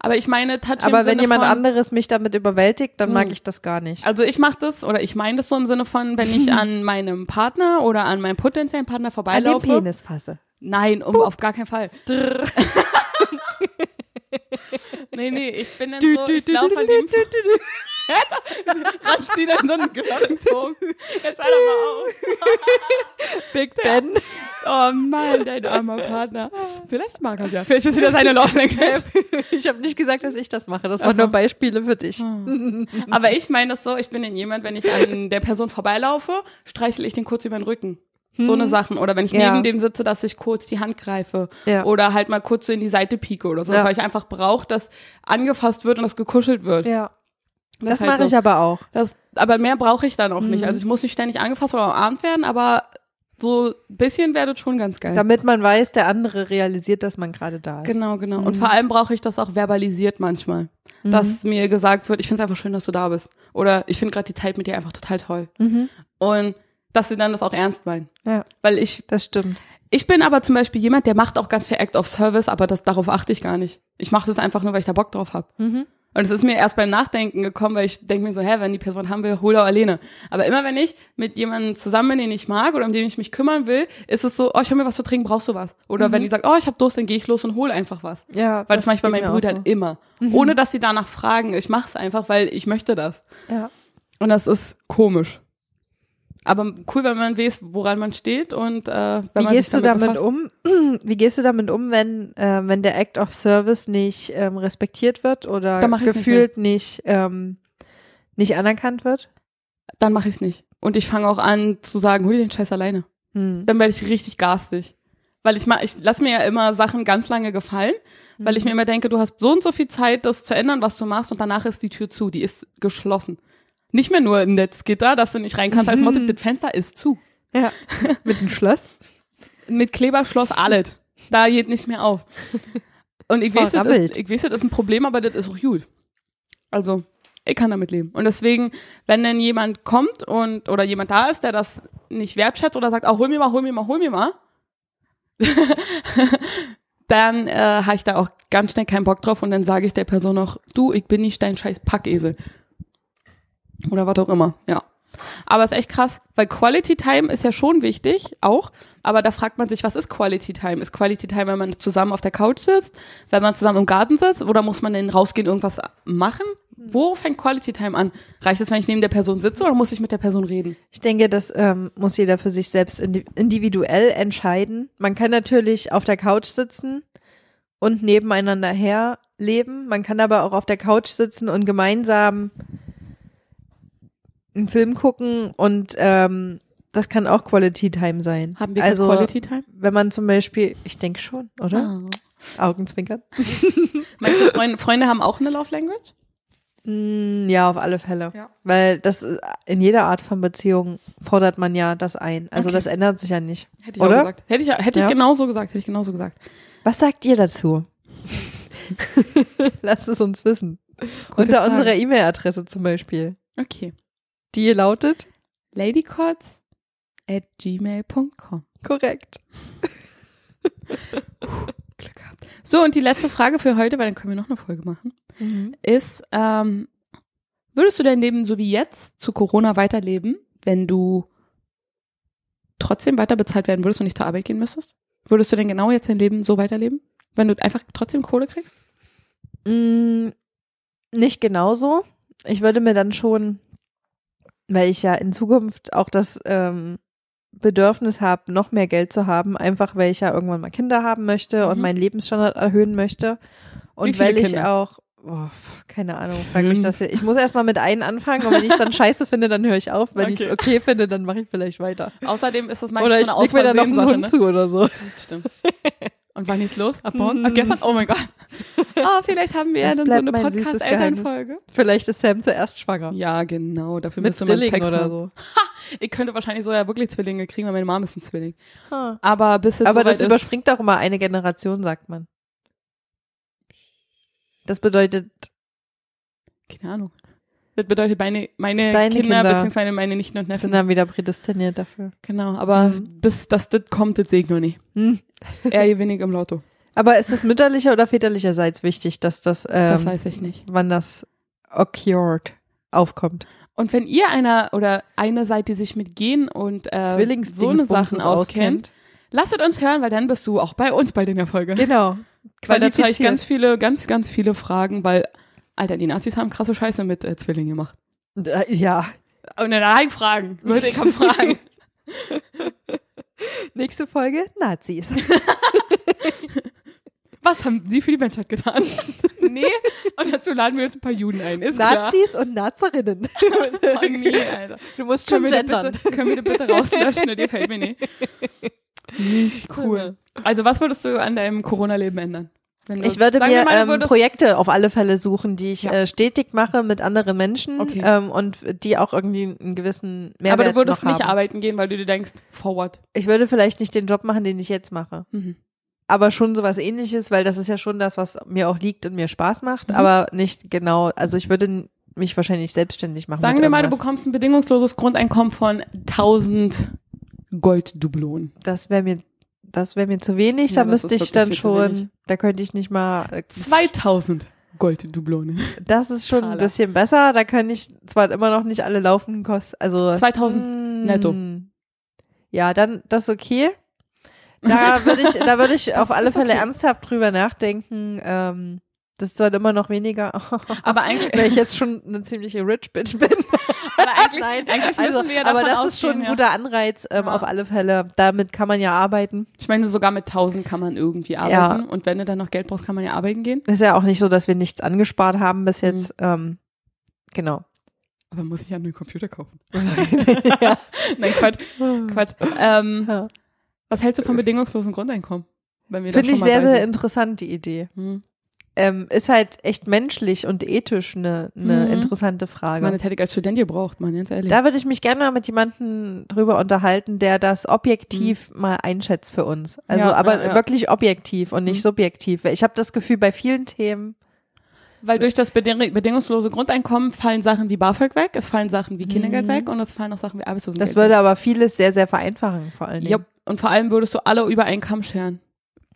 Speaker 2: Aber ich meine touchy
Speaker 3: Aber wenn
Speaker 2: Sinne
Speaker 3: jemand
Speaker 2: von,
Speaker 3: anderes mich damit überwältigt, dann mag
Speaker 2: Hm.
Speaker 3: ich das gar nicht.
Speaker 2: Also ich mache das oder ich meine das so im Sinne von, wenn ich an meinem Partner oder an meinem potenziellen Partner
Speaker 3: An dem
Speaker 2: vorbeilaufe.
Speaker 3: Penis fasse.
Speaker 2: Nein, um auf gar keinen Fall. nee, nee, ich bin dann so, ich laufe an dem ranziehen in so einen Glockenton. Jetzt doch mal auf.
Speaker 3: Big Ben.
Speaker 2: Oh Mann, dein armer Partner. Vielleicht mag er ja. Vielleicht ist wieder seine Love Language.
Speaker 3: Ich habe nicht gesagt, dass ich das mache. Das waren
Speaker 2: so.
Speaker 3: nur Beispiele für dich.
Speaker 2: Aber ich meine das so, ich bin dann jemand, wenn ich an der Person vorbeilaufe, streichel ich den kurz über den Rücken. So eine Sachen. Oder wenn ich
Speaker 3: Ja.
Speaker 2: neben dem sitze, dass ich kurz die Hand greife.
Speaker 3: Ja.
Speaker 2: Oder halt mal kurz so in die Seite pieke oder so.
Speaker 3: Ja.
Speaker 2: Weil ich einfach brauche, dass angefasst wird und dass gekuschelt wird.
Speaker 3: Ja. Das,
Speaker 2: ist halt
Speaker 3: mache
Speaker 2: so.
Speaker 3: ich aber auch.
Speaker 2: Das, aber mehr brauche ich dann auch nicht.
Speaker 3: Mhm.
Speaker 2: Also ich muss nicht ständig angefasst oder umarmt werden, aber so ein bisschen wäre das schon ganz geil.
Speaker 3: Damit man weiß, der andere realisiert, dass man gerade da ist.
Speaker 2: Genau, genau.
Speaker 3: Mhm.
Speaker 2: Und vor allem brauche ich das auch verbalisiert manchmal. Dass mir gesagt wird, ich finde es einfach schön, dass du da bist. Oder ich finde gerade die Zeit mit dir einfach total toll.
Speaker 3: Mhm.
Speaker 2: Und dass sie dann das auch ernst meinen.
Speaker 3: Ja,
Speaker 2: Weil ich,
Speaker 3: das stimmt.
Speaker 2: ich bin aber zum Beispiel jemand, der macht auch ganz viel Act of Service, aber das, darauf achte ich gar nicht. Ich mache das einfach nur, weil ich da Bock drauf habe.
Speaker 3: Mhm.
Speaker 2: Und es ist mir erst beim Nachdenken gekommen, weil ich denke mir so, hä, wenn die Person haben will, hol er alleine. Aber immer wenn ich mit jemandem zusammen bin, den ich mag oder um den ich mich kümmern will, ist es so, oh, ich hol mir was zu trinken, brauchst du was? Oder wenn die sagt, oh, ich habe Durst, dann gehe ich los und hol einfach was.
Speaker 3: Ja,
Speaker 2: Weil das, mache ich bei meinen
Speaker 3: mir auch
Speaker 2: Brüdern immer. Ohne dass sie danach fragen. Ich mache es einfach, weil ich möchte das.
Speaker 3: so. Ja.
Speaker 2: Und das ist komisch. Aber cool, wenn man weiß, woran man steht und äh, wenn
Speaker 3: Wie
Speaker 2: man
Speaker 3: gehst du damit
Speaker 2: befasst.
Speaker 3: um? Wie gehst du damit um, wenn äh, wenn der Act of Service nicht ähm, respektiert wird oder
Speaker 2: ich's nicht
Speaker 3: gefühlt nicht ähm, nicht anerkannt wird?
Speaker 2: Dann mache ich es nicht. Und ich fange auch an zu sagen, hol dir den Scheiß alleine.
Speaker 3: Hm.
Speaker 2: Dann werde ich richtig garstig. Weil ich mach, ich lass mir ja immer Sachen ganz lange gefallen, weil ich
Speaker 3: Mhm.
Speaker 2: mir immer denke, du hast so und so viel Zeit, das zu ändern, was du machst, und danach ist die Tür zu, die ist geschlossen. Nicht mehr nur ein Netzgitter, dass du nicht rein kannst, als Motto, das Fenster ist zu.
Speaker 3: Ja, mit dem Schloss.
Speaker 2: Mit Kleberschloss alles. Da geht nicht mehr auf. Und ich weiß, das ist, ich weiß, das ist ein Problem, aber das ist auch gut. Also, ich kann damit leben. Und deswegen, wenn dann jemand kommt und, oder jemand da ist, der das nicht wertschätzt oder sagt, oh, hol mir mal, hol mir mal, hol mir mal, dann äh, habe ich da auch ganz schnell keinen Bock drauf und dann sage ich der Person noch, du, ich bin nicht dein scheiß Packesel. Oder was auch immer, ja. Aber es ist echt krass, weil Quality Time ist ja schon wichtig, auch. Aber da fragt man sich, was ist Quality Time? Ist Quality Time, wenn man zusammen auf der Couch sitzt, wenn man zusammen im Garten sitzt oder muss man denn rausgehen, irgendwas machen? Wo fängt Quality Time an? Reicht es, wenn ich neben der Person sitze oder muss ich mit der Person reden?
Speaker 3: Ich denke, das ähm, muss jeder für sich selbst indi individuell entscheiden. Man kann natürlich auf der Couch sitzen und nebeneinander her leben. Man kann aber auch auf der Couch sitzen und gemeinsam einen Film gucken und ähm, das kann auch Quality Time sein.
Speaker 2: Haben wir
Speaker 3: also,
Speaker 2: Quality Time?
Speaker 3: wenn man zum Beispiel, ich denke schon, oder?
Speaker 2: Ah.
Speaker 3: Augenzwinkern.
Speaker 2: Meinst du, Freunde, Freunde haben auch eine Love Language?
Speaker 3: Mm, ja, auf alle Fälle.
Speaker 2: Ja.
Speaker 3: Weil das in jeder Art von Beziehung fordert man ja das ein. Also
Speaker 2: Okay.
Speaker 3: das ändert sich ja nicht.
Speaker 2: Hätte ich
Speaker 3: Oder?
Speaker 2: auch gesagt. Hätte ich, hätte ich
Speaker 3: Ja.
Speaker 2: genauso gesagt, hätte ich genauso gesagt.
Speaker 3: Was sagt ihr dazu? Lasst es uns wissen. Unter
Speaker 2: Frage.
Speaker 3: unserer E-Mail-Adresse zum Beispiel.
Speaker 2: Okay.
Speaker 3: Die lautet?
Speaker 2: ladycots at gmail.com.
Speaker 3: Korrekt.
Speaker 2: Glück gehabt. So, und die letzte Frage für heute, weil dann können wir noch eine Folge machen, ist, ähm, würdest du dein Leben so wie jetzt zu Corona weiterleben, wenn du trotzdem weiter bezahlt werden würdest und nicht zur Arbeit gehen müsstest? Würdest du denn genau jetzt dein Leben so weiterleben? Wenn du einfach trotzdem Kohle kriegst?
Speaker 3: Mm, nicht genauso. Ich würde mir dann schon, weil ich ja in Zukunft auch das ähm, Bedürfnis habe, noch mehr Geld zu haben, einfach weil ich ja irgendwann mal Kinder haben möchte und
Speaker 2: Mhm.
Speaker 3: meinen Lebensstandard erhöhen möchte. Und
Speaker 2: Wie viele
Speaker 3: weil ich
Speaker 2: Kinder?
Speaker 3: auch, oh, keine Ahnung, frage mich das hier. Ich muss erstmal mit einen anfangen und wenn ich es dann scheiße finde, dann höre ich auf. Wenn ich es
Speaker 2: Okay.
Speaker 3: okay finde, dann mache ich vielleicht weiter.
Speaker 2: Außerdem ist das meistens
Speaker 3: Oder ich
Speaker 2: so eine
Speaker 3: mir dann noch einen Hund
Speaker 2: ne?
Speaker 3: zu oder so.
Speaker 2: Stimmt. Und wann geht's los? Ab morgen?
Speaker 3: Mhm.
Speaker 2: Ab gestern? Oh mein Gott. Ah, vielleicht haben wir ja dann so eine Podcast-Elternfolge.
Speaker 3: Vielleicht ist Sam zuerst schwanger.
Speaker 2: Ja, genau. Dafür
Speaker 3: Mit
Speaker 2: müsste man
Speaker 3: Zwillingen
Speaker 2: Sex
Speaker 3: oder so.
Speaker 2: Ich könnte wahrscheinlich so ja wirklich Zwillinge kriegen, weil meine Mom ist ein Zwilling.
Speaker 3: Ah.
Speaker 2: Aber bis jetzt
Speaker 3: Aber das
Speaker 2: ist,
Speaker 3: überspringt auch immer eine Generation, sagt man. Das bedeutet,
Speaker 2: keine Ahnung. Das bedeutet meine, meine
Speaker 3: Deine
Speaker 2: Kinder,
Speaker 3: Kinder
Speaker 2: beziehungsweise meine Nichten und
Speaker 3: sind
Speaker 2: Neffen.
Speaker 3: dann wieder prädestiniert dafür.
Speaker 2: Genau, aber
Speaker 3: Mhm.
Speaker 2: bis das das kommt, das sehe ich noch nicht.
Speaker 3: Hm.
Speaker 2: Eher wenig im Lotto.
Speaker 3: Aber ist es mütterlicher oder väterlicherseits wichtig, dass das, ähm,
Speaker 2: Das weiß ich nicht.
Speaker 3: wann das occurred aufkommt?
Speaker 2: Und wenn ihr einer oder eine seid, die sich mit Gen und äh, so eine Sachen auskennt, lasst uns hören, weil dann bist du auch bei uns bei der Folge.
Speaker 3: Genau.
Speaker 2: Weil da habe ich ganz viele, ganz, ganz viele Fragen, weil, Alter, die Nazis haben krasse Scheiße mit äh, Zwillingen gemacht.
Speaker 3: Ja.
Speaker 2: Und dann ich Fragen. Leute, ich habe Fragen.
Speaker 3: Nächste Folge, Nazis.
Speaker 2: Was haben sie für die Menschheit getan? nee, Und dazu laden wir jetzt ein paar Juden ein. Ist klar.
Speaker 3: Nazis und Nazerinnen.
Speaker 2: Oh nee, Alter.
Speaker 3: Du musst schon gendern.
Speaker 2: bitte, können wir die bitte rauslöschen? Die gefällt mir nicht. Nicht cool. Also was würdest du an deinem Corona-Leben ändern? Du-
Speaker 3: Ich würde mir
Speaker 2: mal,
Speaker 3: ähm, Projekte auf alle Fälle suchen, die ich
Speaker 2: Ja.
Speaker 3: äh, stetig mache mit anderen Menschen
Speaker 2: Okay.
Speaker 3: ähm, und die auch irgendwie einen gewissen Mehrwert
Speaker 2: Aber du würdest nicht
Speaker 3: haben.
Speaker 2: arbeiten gehen, weil du dir denkst, forward.
Speaker 3: Ich würde vielleicht nicht den Job machen, den ich jetzt mache.
Speaker 2: Mhm.
Speaker 3: Aber schon sowas ähnliches, weil das ist ja schon das, was mir auch liegt und mir Spaß macht,
Speaker 2: Mhm.
Speaker 3: aber nicht genau, also ich würde mich wahrscheinlich selbstständig machen.
Speaker 2: Sagen wir mal, du bekommst ein bedingungsloses Grundeinkommen von 1000 Golddublonen.
Speaker 3: Das wäre mir, das wäre mir zu wenig,
Speaker 2: Ja,
Speaker 3: da müsste ich dann schon, da könnte ich nicht mal, äh,
Speaker 2: 2000 Golddublonen.
Speaker 3: das ist schon ein
Speaker 2: Taler.
Speaker 3: bisschen besser, da kann ich zwar immer noch nicht alle laufenden Kosten, also
Speaker 2: 2000
Speaker 3: mm,
Speaker 2: netto.
Speaker 3: Ja, dann, das ist okay. Da würde ich, da würde ich auf alle Fälle
Speaker 2: okay.
Speaker 3: ernsthaft drüber nachdenken, ähm, das ist zwar immer noch weniger,
Speaker 2: Aber eigentlich,
Speaker 3: weil ich jetzt schon eine ziemliche Rich Bitch bin.
Speaker 2: aber eigentlich,
Speaker 3: Nein,
Speaker 2: eigentlich
Speaker 3: also,
Speaker 2: müssen wir
Speaker 3: aber
Speaker 2: davon
Speaker 3: das ist schon ein
Speaker 2: ausgehen,
Speaker 3: guter Anreiz, ähm,
Speaker 2: Ja.
Speaker 3: auf alle Fälle. Damit kann man ja arbeiten.
Speaker 2: Ich meine, sogar mit 1000 kann man irgendwie arbeiten. Und wenn du dann noch Geld brauchst, kann man ja arbeiten gehen.
Speaker 3: Ist ja auch nicht so, dass wir nichts angespart haben bis jetzt.
Speaker 2: Mhm.
Speaker 3: Ähm, genau.
Speaker 2: Aber muss ich ja einen Computer kaufen.
Speaker 3: ja.
Speaker 2: Nein, Quatsch. Quatsch. Ähm,
Speaker 3: Ja.
Speaker 2: Was hältst du vom bedingungslosen Grundeinkommen?
Speaker 3: Finde ich sehr, sehr interessant, die Idee.
Speaker 2: Hm.
Speaker 3: Ähm, ist halt echt menschlich und ethisch eine, eine
Speaker 2: Mhm.
Speaker 3: interessante Frage.
Speaker 2: meine, das hätte ich als Student gebraucht, man, ganz ehrlich.
Speaker 3: Da würde ich mich gerne mal mit jemandem drüber unterhalten, der das objektiv mal einschätzt für uns. Also
Speaker 2: Mhm. Ja,
Speaker 3: aber
Speaker 2: ja, ja.
Speaker 3: wirklich objektiv und nicht
Speaker 2: Mhm.
Speaker 3: subjektiv. Ich habe das Gefühl, bei vielen Themen,
Speaker 2: Weil durch das beding bedingungslose Grundeinkommen fallen Sachen wie BAföG weg, es fallen Sachen wie Kindergeld
Speaker 3: Mhm.
Speaker 2: weg und es fallen auch Sachen wie Arbeitslosengeld
Speaker 3: das würde aber vieles sehr, sehr vereinfachen, vor allen Dingen.
Speaker 2: Ja, und vor allem würdest du alle über einen Kamm scheren.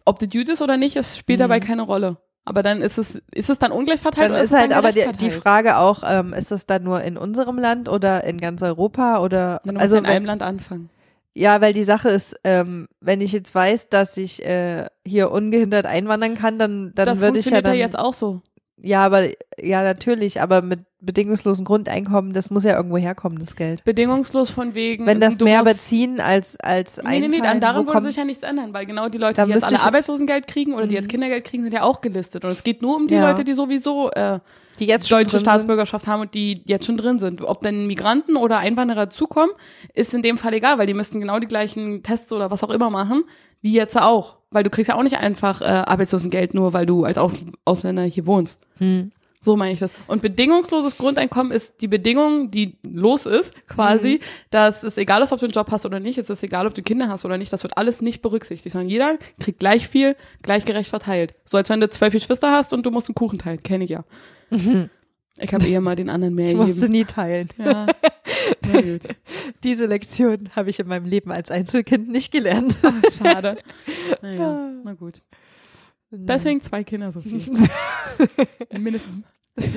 Speaker 2: Ob das gut ist oder nicht, es spielt
Speaker 3: Mhm.
Speaker 2: dabei keine Rolle. Aber dann ist es, ist es dann ungleich verteilt
Speaker 3: Dann ist
Speaker 2: es
Speaker 3: halt
Speaker 2: dann
Speaker 3: aber die, die? Frage auch, ähm, ist das dann nur in unserem Land oder in ganz Europa oder
Speaker 2: Dann
Speaker 3: also
Speaker 2: in
Speaker 3: wenn-
Speaker 2: einem Land anfangen.
Speaker 3: ja, weil die Sache ist, ähm, wenn ich jetzt weiß, dass ich äh, hier ungehindert einwandern kann, dann dann
Speaker 2: das
Speaker 3: würde ich ja
Speaker 2: funktioniert ja, jetzt auch so.
Speaker 3: Ja, aber ja natürlich, aber mit bedingungslosen Grundeinkommen, das muss ja irgendwo herkommen, das Geld.
Speaker 2: Bedingungslos von wegen.
Speaker 3: Wenn das mehr beziehen als als
Speaker 2: Nee, nee, nee,
Speaker 3: einzahlen,
Speaker 2: an daran würde sich ja nichts ändern, weil genau die Leute, die jetzt alle Arbeitslosengeld kriegen oder die
Speaker 3: Mhm.
Speaker 2: jetzt Kindergeld kriegen, sind ja auch gelistet. Und es geht nur um die
Speaker 3: Ja.
Speaker 2: Leute, die sowieso äh,
Speaker 3: die jetzt
Speaker 2: deutsche Staatsbürgerschaft haben und die jetzt schon drin sind. Ob denn Migranten oder Einwanderer zukommen, ist in dem Fall egal, weil die müssten genau die gleichen Tests oder was auch immer machen, wie jetzt auch. Weil du kriegst ja auch nicht einfach äh, Arbeitslosengeld nur, weil du als Aus Ausländer hier wohnst.
Speaker 3: Hm.
Speaker 2: So meine ich das. Und bedingungsloses Grundeinkommen ist die Bedingung, die los ist, quasi, dass es egal ist, ob du einen Job hast oder nicht, es ist egal, ob du Kinder hast oder nicht, das wird alles nicht berücksichtigt, sondern jeder kriegt gleich viel, gleichgerecht verteilt. So als wenn du zwölf Geschwister hast und du musst einen Kuchen teilen, kenne ich ja. Ich habe eher mal den anderen mehr
Speaker 3: Ich musste
Speaker 2: gegeben.
Speaker 3: nie teilen.
Speaker 2: Ja. Na gut.
Speaker 3: Diese Lektion habe ich in meinem Leben als Einzelkind nicht gelernt.
Speaker 2: Schade. Naja, na gut. Deswegen zwei Kinder, Sophie. Mindestens.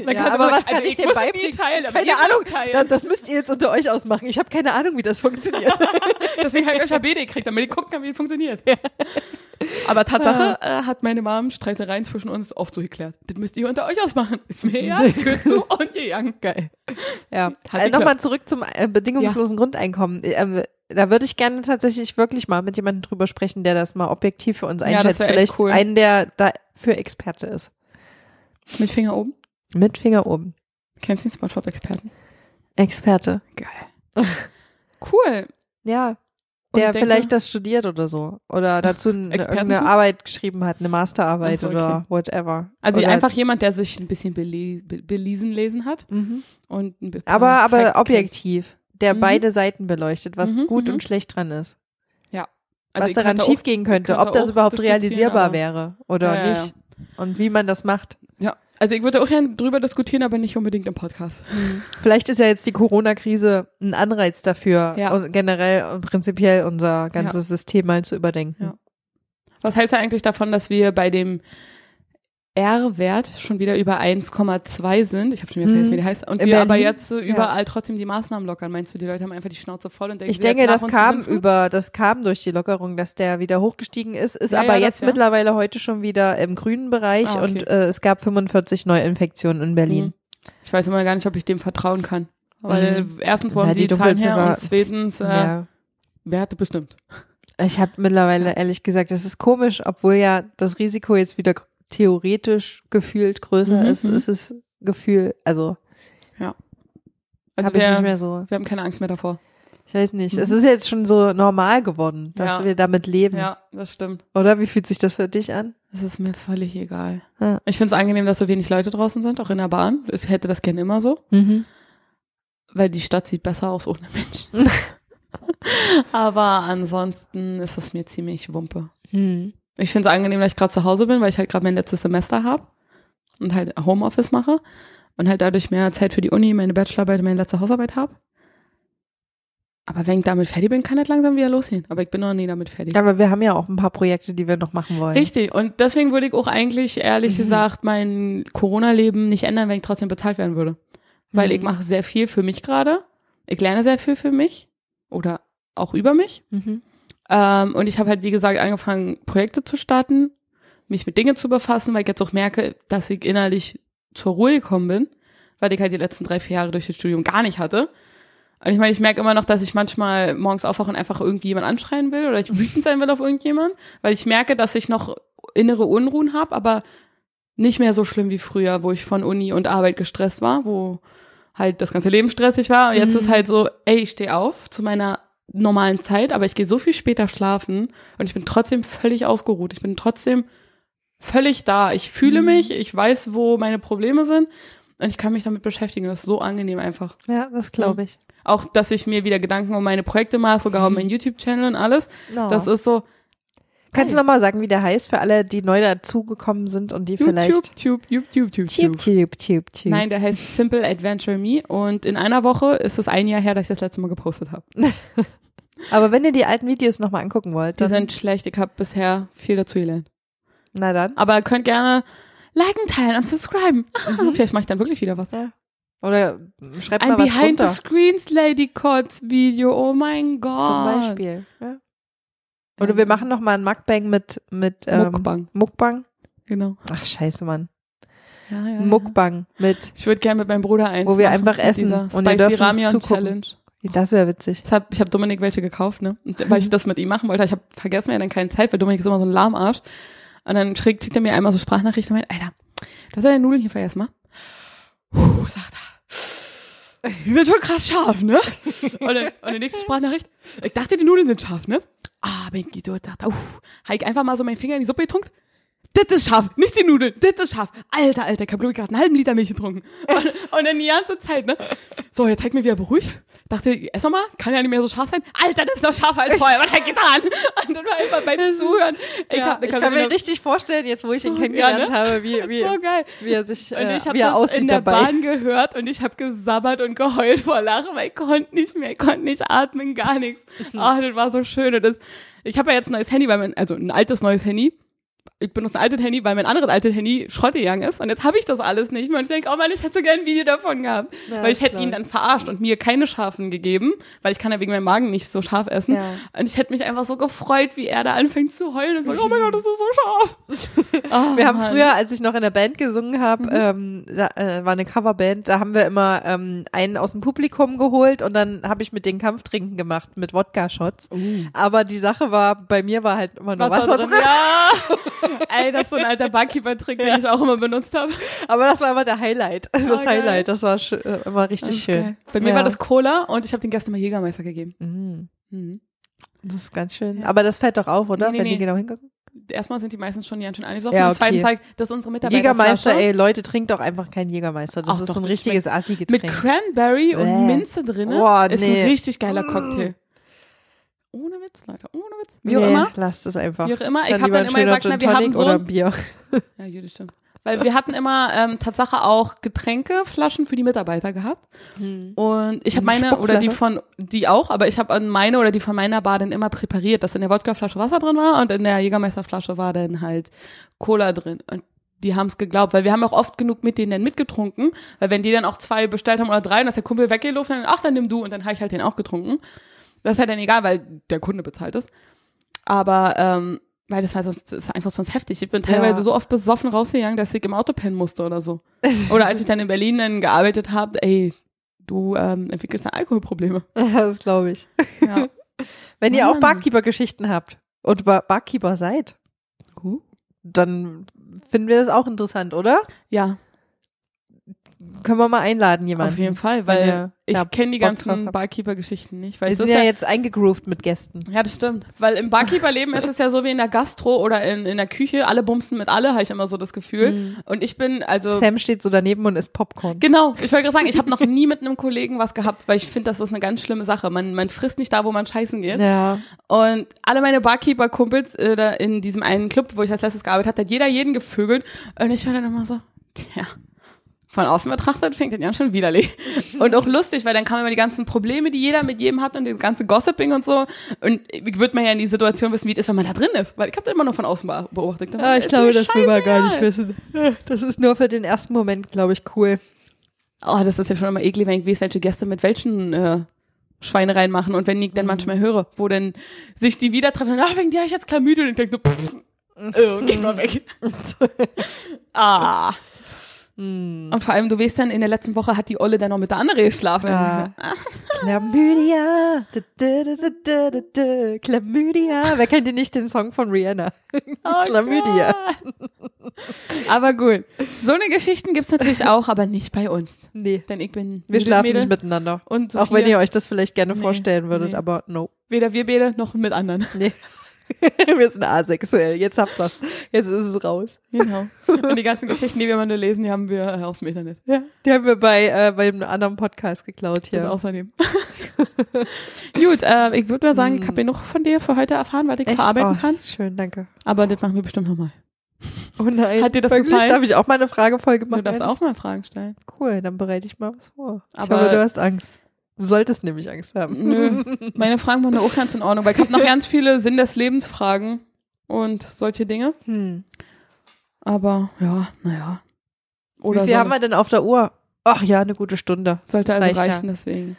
Speaker 2: Dann
Speaker 3: Ja, aber was kann
Speaker 2: also
Speaker 3: ich denn
Speaker 2: muss nie
Speaker 3: beibringen?
Speaker 2: Teilen,
Speaker 3: Keine
Speaker 2: ihr
Speaker 3: Ahnung.
Speaker 2: Teilen.
Speaker 3: Das, das müsst ihr jetzt unter euch ausmachen. Ich habe keine Ahnung, wie das funktioniert.
Speaker 2: Deswegen habe ich euch HBD gekriegt, damit ich gucken kann, wie es funktioniert. Aber Tatsache äh, hat meine Mom Streitereien zwischen uns oft so geklärt. Das müsst ihr unter euch ausmachen. Ist mir ja Tür zu und gegangen.
Speaker 3: Geil. Ja. Äh. Nochmal zurück zum äh, bedingungslosen Grundeinkommen. Ähm, da würde ich gerne tatsächlich wirklich mal mit jemandem drüber sprechen, der das mal objektiv für uns
Speaker 2: Ja,
Speaker 3: einschätzt.
Speaker 2: echt
Speaker 3: Vielleicht
Speaker 2: cool.
Speaker 3: einen, der dafür Experte ist.
Speaker 2: Mit Finger oben.
Speaker 3: Mit Finger oben.
Speaker 2: Kennst du den Spongebob-Experten?
Speaker 3: Experte.
Speaker 2: Geil. Cool.
Speaker 3: Ja. Der
Speaker 2: denke-
Speaker 3: vielleicht das studiert oder so. Oder dazu eine, Arbeit geschrieben hat, eine Masterarbeit
Speaker 2: so,
Speaker 3: oder
Speaker 2: okay.
Speaker 3: whatever.
Speaker 2: Also
Speaker 3: oder,
Speaker 2: einfach jemand, der sich ein bisschen bele be belesen lesen hat
Speaker 3: Mhm.
Speaker 2: und
Speaker 3: Aber, aber
Speaker 2: Facts
Speaker 3: objektiv. Der
Speaker 2: Mhm.
Speaker 3: beide Seiten beleuchtet, was
Speaker 2: Mhm,
Speaker 3: gut
Speaker 2: mhm.
Speaker 3: und schlecht dran ist.
Speaker 2: kennt. Also
Speaker 3: was daran
Speaker 2: könnte auch-
Speaker 3: schiefgehen könnte, ob das überhaupt realisierbar wäre oder
Speaker 2: Ja, ja,
Speaker 3: nicht. Und wie man das macht.
Speaker 2: Ja, also ich würde auch gerne drüber diskutieren, aber nicht unbedingt im Podcast.
Speaker 3: Vielleicht ist ja jetzt die Corona-Krise ein Anreiz dafür,
Speaker 2: Ja.
Speaker 3: generell und prinzipiell unser ganzes System mal zu überdenken.
Speaker 2: Ja. Was hältst du eigentlich davon, dass wir bei dem R-Wert schon wieder über 1,2 sind? Ich habe schon wieder vergessen,
Speaker 3: Mhm.
Speaker 2: wie die heißt. Und
Speaker 3: In
Speaker 2: wir aber
Speaker 3: Berlin?
Speaker 2: jetzt äh, überall trotzdem die Maßnahmen lockern. Meinst du, die Leute haben einfach die Schnauze voll und denken,
Speaker 3: Ich
Speaker 2: jetzt
Speaker 3: denke, das kam über, das kam durch die Lockerung, dass der wieder hochgestiegen ist, ist
Speaker 2: Ja,
Speaker 3: aber
Speaker 2: ja,
Speaker 3: jetzt
Speaker 2: das, ja.
Speaker 3: mittlerweile heute schon wieder im grünen Bereich
Speaker 2: Ah, okay.
Speaker 3: und äh, es gab 45 Neuinfektionen in Berlin.
Speaker 2: Mhm. Ich weiß immer gar nicht, ob ich dem vertrauen kann. Weil
Speaker 3: Mhm.
Speaker 2: erstens wollen die,
Speaker 3: die
Speaker 2: Zahlen her
Speaker 3: Dunkelziffer-
Speaker 2: und zweitens, äh,
Speaker 3: Ja.
Speaker 2: wer hatte bestimmt?
Speaker 3: Ich habe mittlerweile ehrlich gesagt, das ist komisch, obwohl ja das Risiko jetzt wieder theoretisch gefühlt größer
Speaker 2: Mhm,
Speaker 3: ist,
Speaker 2: mhm.
Speaker 3: ist es Gefühl, also,
Speaker 2: Also
Speaker 3: habe ich
Speaker 2: wir,
Speaker 3: nicht mehr so.
Speaker 2: wir haben keine Angst mehr davor.
Speaker 3: Ich weiß nicht.
Speaker 2: Mhm.
Speaker 3: Es ist jetzt schon so normal geworden, dass
Speaker 2: Ja.
Speaker 3: wir damit leben.
Speaker 2: Ja, das stimmt.
Speaker 3: Oder? Wie fühlt sich das für dich an?
Speaker 2: Es ist mir völlig egal.
Speaker 3: Ja.
Speaker 2: Ich finde es angenehm, dass so wenig Leute draußen sind, auch in der Bahn. Ich hätte das gerne immer so,
Speaker 3: Mhm.
Speaker 2: weil die Stadt sieht besser aus ohne Menschen. Aber ansonsten ist es mir ziemlich wumpe.
Speaker 3: Hm.
Speaker 2: Ich finde es angenehm, dass ich gerade zu Hause bin, weil ich halt gerade mein letztes Semester habe und halt Homeoffice mache und halt dadurch mehr Zeit für die Uni, meine Bachelorarbeit und meine letzte Hausarbeit habe. Aber wenn ich damit fertig bin, kann das langsam wieder losgehen. Aber ich bin noch nie damit fertig.
Speaker 3: Aber wir haben ja auch ein paar Projekte, die wir noch machen wollen.
Speaker 2: Richtig. Und deswegen würde ich auch eigentlich, ehrlich
Speaker 3: Mhm.
Speaker 2: gesagt, mein Corona-Leben nicht ändern, wenn ich trotzdem bezahlt werden würde. Weil
Speaker 3: Mhm.
Speaker 2: ich mache sehr viel für mich gerade. Ich lerne sehr viel für mich oder auch über mich.
Speaker 3: Mhm.
Speaker 2: Ähm, und ich habe halt, wie gesagt, angefangen, Projekte zu starten, mich mit Dingen zu befassen, weil ich jetzt auch merke, dass ich innerlich zur Ruhe gekommen bin, weil ich halt die letzten drei, vier Jahre durch das Studium gar nicht hatte. Und ich meine, ich merke immer noch, dass ich manchmal morgens aufwache und einfach irgendwie jemand anschreien will oder ich wütend sein will auf irgendjemand, weil ich merke, dass ich noch innere Unruhen habe, aber nicht mehr so schlimm wie früher, wo ich von Uni und Arbeit gestresst war, wo halt das ganze Leben stressig war. Und jetzt
Speaker 3: Mhm.
Speaker 2: ist halt so, ey, ich stehe auf zu meiner normalen Zeit, aber ich gehe so viel später schlafen und ich bin trotzdem völlig ausgeruht. Ich bin trotzdem völlig da. Ich fühle
Speaker 3: Mhm.
Speaker 2: mich, ich weiß, wo meine Probleme sind und ich kann mich damit beschäftigen. Das ist so angenehm einfach.
Speaker 3: Ja, das glaube ich.
Speaker 2: Auch, dass ich mir wieder Gedanken um meine Projekte mache, sogar um meinen YouTube-Channel und alles.
Speaker 3: No.
Speaker 2: Das ist so,
Speaker 3: Kannst du nochmal sagen, wie der heißt für alle, die neu dazugekommen sind und die vielleicht.
Speaker 2: YouTube, YouTube, YouTube,
Speaker 3: Tube,
Speaker 2: YouTube.
Speaker 3: tube, tube, tube.
Speaker 2: Nein, der heißt Simple Adventure Me und in einer Woche ist es ein Jahr her, dass ich das letzte Mal gepostet habe.
Speaker 3: Aber wenn ihr die alten Videos nochmal angucken wollt,
Speaker 2: Die sind schlecht, ich habe bisher viel dazu gelernt.
Speaker 3: na dann.
Speaker 2: Aber ihr könnt gerne liken, teilen und subscriben. Vielleicht mache ich dann wirklich wieder was.
Speaker 3: Oder schreibt
Speaker 2: Ein
Speaker 3: mal was
Speaker 2: Behind
Speaker 3: drunter.
Speaker 2: the Screens Lady Cots Video, oh mein Gott.
Speaker 3: Zum Beispiel. Ja. Oder wir machen nochmal ein Mukbang mit, mit ähm,
Speaker 2: Mukbang,
Speaker 3: Mukbang.
Speaker 2: genau.
Speaker 3: Ach, scheiße, Mann.
Speaker 2: Ja, ja,
Speaker 3: Mukbang mit,
Speaker 2: Ich würde gerne mit meinem Bruder eins
Speaker 3: Wo wir
Speaker 2: machen,
Speaker 3: einfach essen und ihr dürft
Speaker 2: Ramion
Speaker 3: zugucken.
Speaker 2: Challenge.
Speaker 3: das wäre witzig.
Speaker 2: Hab, ich habe Dominik welche gekauft, ne? Und weil ich das mit ihm machen wollte, ich habe vergessen, wir hatten dann keine Zeit, weil Dominik ist immer so ein Lahmarsch. Und dann schickt schickt er mir einmal so Sprachnachrichten und meint, Alter, du hast deine Nudeln hier vergessen, mal. Puh, sagt er. Die sind schon krass scharf, ne? Und dann, und die nächste Sprachnachricht, ich dachte, die Nudeln sind scharf, ne? Ah, bin ich so, dachte, uff, hab ich einfach mal so meinen Finger in die Suppe getunkt. Das ist scharf, nicht die Nudeln, das ist scharf. Alter, Alter, ich hab glaube ich gerade einen halben Liter Milch getrunken. Und, und dann die ganze Zeit, ne? So, jetzt zeigt mir wieder beruhigt. Dachte, ess noch mal, kann ja nicht mehr so scharf sein. Alter, das ist noch scharfer als vorher, was hat er getan? Und dann war einfach beim Zuhören. Ich,
Speaker 3: ja,
Speaker 2: hab,
Speaker 3: ich kann mir
Speaker 2: wieder-
Speaker 3: richtig vorstellen, jetzt wo ich ihn
Speaker 2: Ja,
Speaker 3: kennengelernt
Speaker 2: ne?
Speaker 3: habe, wie, wie,
Speaker 2: so geil.
Speaker 3: wie er sich, äh,
Speaker 2: habe
Speaker 3: wie er aussieht
Speaker 2: in der
Speaker 3: dabei.
Speaker 2: Bahn gehört und ich habe gesabbert und geheult vor Lachen, weil ich konnte nicht mehr, ich konnte nicht atmen, gar nichts. Ah, das war so schön. Und das, ich habe ja jetzt ein neues Handy, weil mein, also ein altes neues Handy. Ich benutze ein altes Handy, weil mein anderes altes Handy Schrott gegangen ist. Und jetzt habe ich das alles nicht mehr. Und ich denke, oh Mann, ich hätte so gerne ein Video davon gehabt.
Speaker 3: Ja,
Speaker 2: weil ich hätte ihn dann verarscht und mir keine scharfen gegeben, weil ich kann ja wegen meinem Magen nicht so scharf essen.
Speaker 3: Ja.
Speaker 2: Und ich hätte mich einfach so gefreut, wie er da anfängt zu heulen und sagt, oh mein Gott, das ist so scharf. Ah,
Speaker 3: Wir haben
Speaker 2: Mann.
Speaker 3: früher, als ich noch in der Band gesungen habe,
Speaker 2: Mhm.
Speaker 3: ähm, da, äh, war eine Coverband, da haben wir immer ähm, einen aus dem Publikum geholt und dann habe ich mit den Kampftrinken gemacht mit Wodka-Shots. Aber die Sache war, bei mir war halt immer nur Wasser, drin.
Speaker 2: Ja. Ey, das ist so ein alter Barkeeper-Trick, den ich auch immer benutzt habe.
Speaker 3: Aber das war immer der Highlight. Das
Speaker 2: geil.
Speaker 3: Highlight, das war sch- äh, richtig schön.
Speaker 2: Geil. Bei mir war das Cola und ich habe den Gästen immer Jägermeister gegeben.
Speaker 3: Mhm.
Speaker 2: Mhm.
Speaker 3: Das ist ganz schön. Aber das fällt doch auf, oder?
Speaker 2: Nee, nee,
Speaker 3: Wenn die
Speaker 2: nee.
Speaker 3: genau hingucken.
Speaker 2: Erstmal sind die meistens schon ganz schön angesoffen.
Speaker 3: Ja,
Speaker 2: Und zweitens
Speaker 3: okay.
Speaker 2: sagt, das ist unsere Mitarbeiter.
Speaker 3: Jägermeister, ey, Leute, trinkt doch einfach keinen Jägermeister. Das
Speaker 2: Ach
Speaker 3: ist
Speaker 2: doch,
Speaker 3: so ein richtiges
Speaker 2: Mit
Speaker 3: Assi-Getränk.
Speaker 2: Cranberry und
Speaker 3: Bäh.
Speaker 2: Minze drin
Speaker 3: Boah,
Speaker 2: ist
Speaker 3: nee.
Speaker 2: ein richtig geiler. Cocktail. Ohne Witz, Leute, ohne Witz. Wie auch
Speaker 3: nee,
Speaker 2: immer.
Speaker 3: lasst es einfach.
Speaker 2: Wie auch immer. Ich habe dann immer gesagt, na, wir haben so
Speaker 3: oder Bier.
Speaker 2: Ja, gut, stimmt. Weil wir hatten immer ähm, Tatsache auch Getränkeflaschen für die Mitarbeiter gehabt. Und ich habe
Speaker 3: Eine
Speaker 2: meine oder die von die auch, aber ich habe an meine oder die von meiner Bar dann immer präpariert, dass in der Wodkaflasche Wasser drin war und in der Jägermeisterflasche war dann halt Cola drin. Und die haben es geglaubt, weil wir haben auch oft genug mit denen dann mitgetrunken, weil wenn die dann auch zwei bestellt haben oder drei und ist der Kumpel weggelaufen, dann ach, dann nimm du und dann habe ich halt den auch getrunken. Das ist halt dann egal, weil der Kunde bezahlt ist. Aber ähm, weil das halt sonst das ist einfach sonst heftig. Ich bin teilweise
Speaker 3: Ja.
Speaker 2: so oft besoffen rausgegangen, dass ich im Auto pennen musste oder so. Oder als ich dann in Berlin dann gearbeitet habe, ey, du ähm, entwickelst dann Alkoholprobleme.
Speaker 3: das glaube ich.
Speaker 2: Ja.
Speaker 3: Wenn ihr
Speaker 2: Mann,
Speaker 3: auch. Barkeeper-Geschichten habt und Bar Barkeeper seid,
Speaker 2: Uh.
Speaker 3: dann finden wir das auch interessant, oder?
Speaker 2: Ja,
Speaker 3: Können wir mal einladen, jemanden.
Speaker 2: auf jeden Fall, weil ich
Speaker 3: da
Speaker 2: kenne die
Speaker 3: Bock
Speaker 2: ganzen. Barkeeper-Geschichten nicht. Weil
Speaker 3: Wir
Speaker 2: es
Speaker 3: sind ja,
Speaker 2: ja,
Speaker 3: jetzt eingegroovt mit Gästen.
Speaker 2: ja, das stimmt. Weil im Barkeeper-Leben ist es ja so wie in der Gastro oder in, in der Küche. Alle bumsen mit alle, habe ich immer so das Gefühl. Und ich bin, also.
Speaker 3: Sam steht so daneben und isst Popcorn.
Speaker 2: Genau, ich wollte gerade sagen, ich habe noch nie mit einem Kollegen was gehabt, weil ich finde, das ist eine ganz schlimme Sache. Man, man frisst nicht da, wo man scheißen geht.
Speaker 3: Ja.
Speaker 2: Und alle meine Barkeeper-Kumpels äh, in diesem einen Club, wo ich als letztes gearbeitet habe, hat jeder jeden gevögelt. Und ich war dann immer so, tja, von außen betrachtet fängt das ja schon widerlich. Und auch lustig, weil dann kamen immer die ganzen Probleme, die jeder mit jedem hat und das ganze Gossiping und so. Und würde man ja in die Situation wissen, wie es ist, wenn man da drin ist. Weil ich habe das immer nur von außen be- beobachtet.
Speaker 3: Ah, ich
Speaker 2: Ist
Speaker 3: glaube, das will man gar nicht wissen. Das ist nur für den ersten Moment, glaube ich, cool.
Speaker 2: Oh, das ist ja schon immer eklig, wenn ich weiß, welche Gäste mit welchen äh, Schweinereien machen und wenn ich
Speaker 3: Mhm.
Speaker 2: dann manchmal höre, wo dann sich die wieder treffen, ach, wegen dir hab ich jetzt Chlamydien und ich denke so, pff, oh, geht mal weg. ah.
Speaker 3: Mhm.
Speaker 2: Und vor allem, du weißt dann, in der letzten Woche hat die Olle dann noch mit der anderen geschlafen.
Speaker 3: Ja. Chlamydia. Du, du, du. Chlamydia. Wer kennt denn nicht den Song von Rihanna?
Speaker 2: Oh
Speaker 3: Chlamydia.
Speaker 2: Aber gut. So eine Geschichten gibt's natürlich auch, aber nicht bei uns.
Speaker 3: Nee.
Speaker 2: Denn ich bin
Speaker 3: Wir schlafen
Speaker 2: Mädel
Speaker 3: nicht miteinander.
Speaker 2: Und
Speaker 3: Auch wenn
Speaker 2: Sophia-
Speaker 3: ihr euch das vielleicht gerne
Speaker 2: Nee.
Speaker 3: vorstellen würdet,
Speaker 2: Nee.
Speaker 3: aber no.
Speaker 2: weder wir beide noch mit anderen.
Speaker 3: Nee. wir sind asexuell. Jetzt habt ihr's. Jetzt ist es raus.
Speaker 2: Genau. Und die ganzen Geschichten, die wir immer nur lesen, die haben wir äh, aus dem Internet.
Speaker 3: Ja. Die haben wir bei, äh, bei einem anderen Podcast geklaut
Speaker 2: Das
Speaker 3: hier.
Speaker 2: außerdem. Gut, äh, ich würde mal sagen, ich habe genug von dir für heute erfahren, was ich
Speaker 3: Echt?
Speaker 2: verarbeiten
Speaker 3: oh,
Speaker 2: kann.
Speaker 3: das ist schön, danke.
Speaker 2: Aber das machen wir bestimmt nochmal.
Speaker 3: Oh nein.
Speaker 2: Hat dir das
Speaker 3: Wirklich?
Speaker 2: gefallen?
Speaker 3: Darf ich auch mal eine Fragefolge
Speaker 2: Du
Speaker 3: machen?
Speaker 2: darfst auch mal Fragen stellen.
Speaker 3: Cool, dann bereite ich mal was vor.
Speaker 2: Aber-
Speaker 3: ich hoffe, du hast Angst. Du solltest nämlich Angst haben.
Speaker 2: Nö, meine Fragen waren auch ganz in Ordnung, weil ich habe noch ganz viele Sinn des Lebens Fragen und solche Dinge.
Speaker 3: Hm.
Speaker 2: Aber ja, naja. Oder
Speaker 3: Wie viel
Speaker 2: soll-
Speaker 3: haben wir denn auf der Uhr? Ach ja, eine gute Stunde.
Speaker 2: sollte
Speaker 3: Das
Speaker 2: also reichen, deswegen.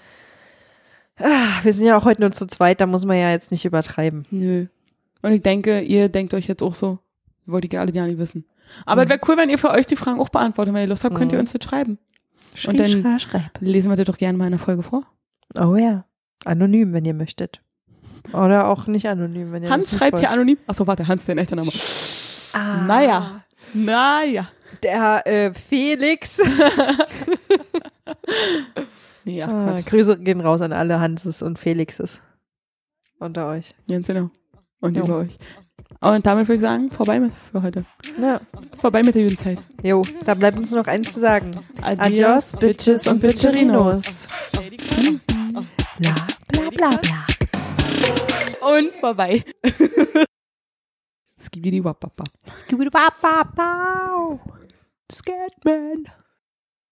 Speaker 3: Ja. Ah, Wir sind ja auch heute nur zu zweit, da muss man ja jetzt nicht übertreiben.
Speaker 2: Nö. Und ich denke, ihr denkt euch jetzt auch so, wollt ihr alle ja nicht wissen. Aber
Speaker 3: Mhm.
Speaker 2: es wäre cool, wenn ihr für euch die Fragen auch beantwortet. Wenn ihr Lust habt, könnt ihr
Speaker 3: Mhm.
Speaker 2: uns das schreiben.
Speaker 3: Schrieb,
Speaker 2: dann-
Speaker 3: schreib, schreib.
Speaker 2: Lesen wir das doch gerne mal in der Folge vor.
Speaker 3: Oh ja. Anonym, wenn ihr möchtet. Oder auch nicht anonym, wenn ihr
Speaker 2: Hans schreibt hier
Speaker 3: wollt.
Speaker 2: anonym. Achso, warte, Hans, dein echter Name.
Speaker 3: Ah,
Speaker 2: Naja. Naja.
Speaker 3: Der äh, Felix.
Speaker 2: Nee, ach
Speaker 3: Ah. Grüße gehen raus an alle Hanses und Felixes unter euch.
Speaker 2: Ganz genau. Und über euch. Und damit würde ich sagen, vorbei mit für heute.
Speaker 3: Ja.
Speaker 2: Vorbei mit der Jugendzeit.
Speaker 3: Jo, da bleibt uns noch eins zu sagen.
Speaker 2: Adios,
Speaker 3: Adios, Bitches und Bitcherinos. Bla, bla, bla, bla.
Speaker 2: Und vorbei. Skibidi wap wap wap.
Speaker 3: Scooby-Doo-Bop-Bop-Bow. Scatman.